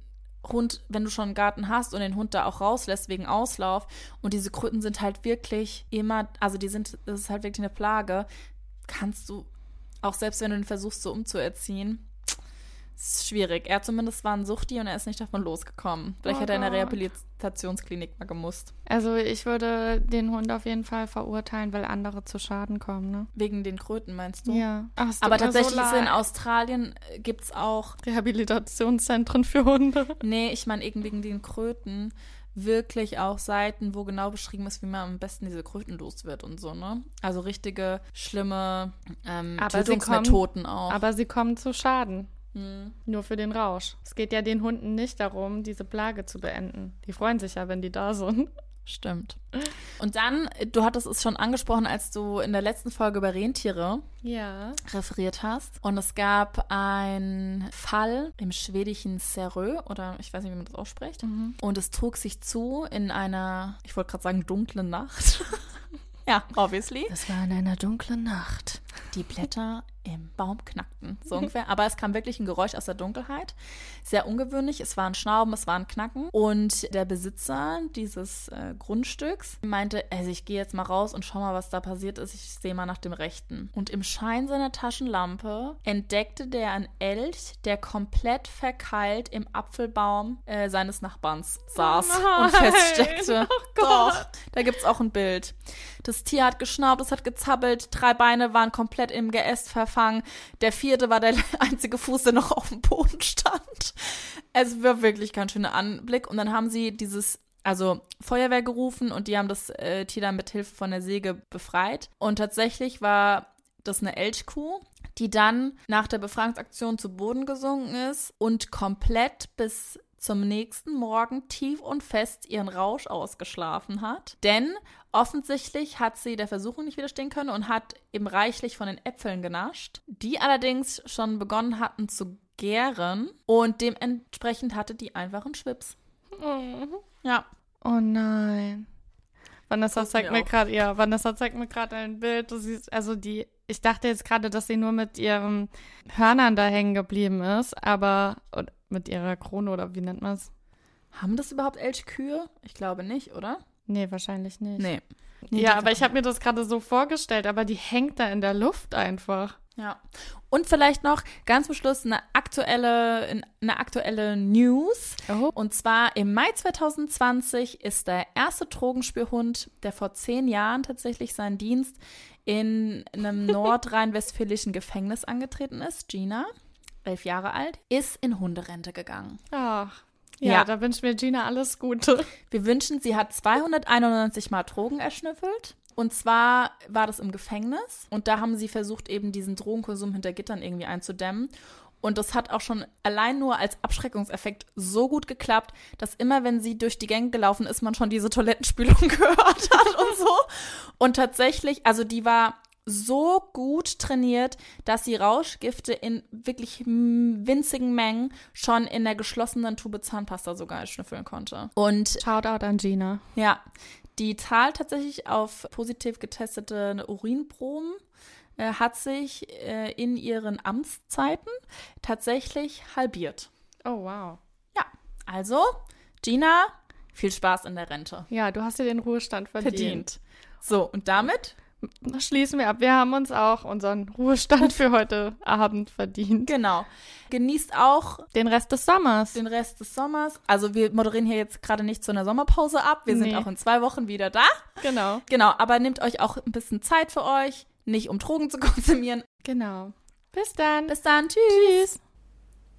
Hund, wenn du schon einen Garten hast und den Hund da auch rauslässt wegen Auslauf und diese Kröten sind halt wirklich immer, also die sind, das ist halt wirklich eine Plage, kannst du, auch selbst wenn du den versuchst so umzuerziehen, ist schwierig. Er zumindest war ein Suchti und er ist nicht davon losgekommen. Vielleicht Oh hätte er in der. Rehabilitationsklinik mal gemusst. Also ich würde den Hund auf jeden Fall verurteilen, weil andere zu Schaden kommen, ne? Wegen den Kröten, meinst du? Ja. Ach, es Aber tatsächlich so in. Australien äh, gibt's auch Rehabilitationszentren für Hunde. Nee, ich meine eben wegen den Kröten wirklich auch Seiten, wo genau beschrieben ist, wie man am besten diese Kröten los wird und so, ne? Also richtige schlimme ähm, Aber Tötungsmethoden auch. Aber sie kommen zu Schaden. Hm. Nur für den Rausch. Es geht ja den Hunden nicht darum, diese Plage zu beenden. Die freuen sich ja, wenn die da sind. Stimmt. Und dann, du hattest es schon angesprochen, als du in der letzten Folge über Rentiere Ja. referiert hast. Und es gab einen Fall im schwedischen Serö, oder ich weiß nicht, wie man das ausspricht. Und es trug sich zu in einer, ich wollte gerade sagen, dunklen Nacht. <laughs> ja, obviously. Es war in einer dunklen Nacht. Die Blätter im Baum knackten, so <laughs> ungefähr. Aber es kam wirklich ein Geräusch aus der Dunkelheit. Sehr ungewöhnlich. Es war ein Schnauben, es war ein Knacken. Und der Besitzer dieses äh, Grundstücks meinte, also ich gehe jetzt mal raus und schau mal, was da passiert ist. Ich sehe mal nach dem Rechten. Und im Schein seiner Taschenlampe entdeckte der einen Elch, der komplett verkeilt im Apfelbaum äh, seines Nachbarns saß und Nein. feststeckte. Oh Gott. Doch, da gibt es auch ein Bild. Das Tier hat geschnaubt, es hat gezappelt, drei Beine waren komplett im Geäst verfangen. Der vierte war der <laughs> einzige Fuß, der noch auf dem Boden stand. Es war wirklich kein schöner Anblick. Und dann haben sie dieses, also Feuerwehr gerufen und die haben das äh, Tier dann mit Hilfe von der Säge befreit. Und tatsächlich war das eine Elchkuh, die dann nach der Befreiungsaktion zu Boden gesunken ist und komplett bis zum nächsten Morgen tief und fest ihren Rausch ausgeschlafen hat. Denn offensichtlich hat sie der Versuchung nicht widerstehen können und hat eben reichlich von den Äpfeln genascht, die allerdings schon begonnen hatten zu gären und dementsprechend hatte die einfach einen Schwips. Ja. Oh nein. Vanessa Gucken zeigt mir gerade, ja, Vanessa zeigt mir gerade ein Bild. Du siehst, also die, ich dachte jetzt gerade, dass sie nur mit ihren Hörnern da hängen geblieben ist, aber mit ihrer Krone oder wie nennt man es? Haben das überhaupt Elchkühe? Ich glaube nicht, oder? Nee, wahrscheinlich nicht. Nee. ja, aber ich habe mir das gerade so vorgestellt, aber die hängt da in der Luft einfach. Ja. Und vielleicht noch ganz zum Schluss eine aktuelle, eine aktuelle News. Oh. Und zwar im Mai 2020 ist der erste Drogenspürhund, der vor zehn Jahren tatsächlich seinen Dienst in einem <laughs> nordrhein-westfälischen Gefängnis angetreten ist, Gina, elf Jahre alt, ist in Hunderente gegangen. Ach. Ja, Ja. da wünscht mir Gina alles Gute. Wir wünschen, sie hat 291 Mal Drogen erschnüffelt. Und zwar war das im Gefängnis. Und da haben sie versucht, eben diesen Drogenkonsum hinter Gittern irgendwie einzudämmen. Und das hat auch schon allein nur als Abschreckungseffekt so gut geklappt, dass immer, wenn sie durch die Gänge gelaufen ist, man schon diese Toilettenspülung <laughs> gehört hat und so. Und tatsächlich, also die war so gut trainiert, dass sie Rauschgifte in wirklich winzigen Mengen schon in der geschlossenen Tube Zahnpasta sogar schnüffeln konnte. Und Shoutout an Gina. ja, die Zahl tatsächlich auf positiv getestete Urinproben äh, hat sich äh, in ihren Amtszeiten tatsächlich halbiert. Oh, wow. Ja, also Gina, viel Spaß in der Rente. Ja, du hast dir den Ruhestand verdient. Verdient. So, und damit schließen wir ab. Wir haben uns auch unseren Ruhestand für heute Abend verdient. Genau. Genießt auch Den Rest des Sommers. den Rest des Sommers. Also wir moderieren hier jetzt gerade nicht zu einer Sommerpause ab. Wir sind Nee. auch in zwei Wochen wieder da. Genau. Genau, aber nehmt euch auch ein bisschen Zeit für euch, nicht um Drogen zu <laughs> konsumieren. Genau. Bis dann. Bis dann, tschüss.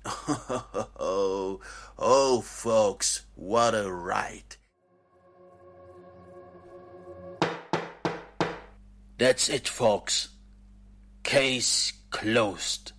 <laughs> Oh, oh, folks, what a ride. That's it, folks. Case closed.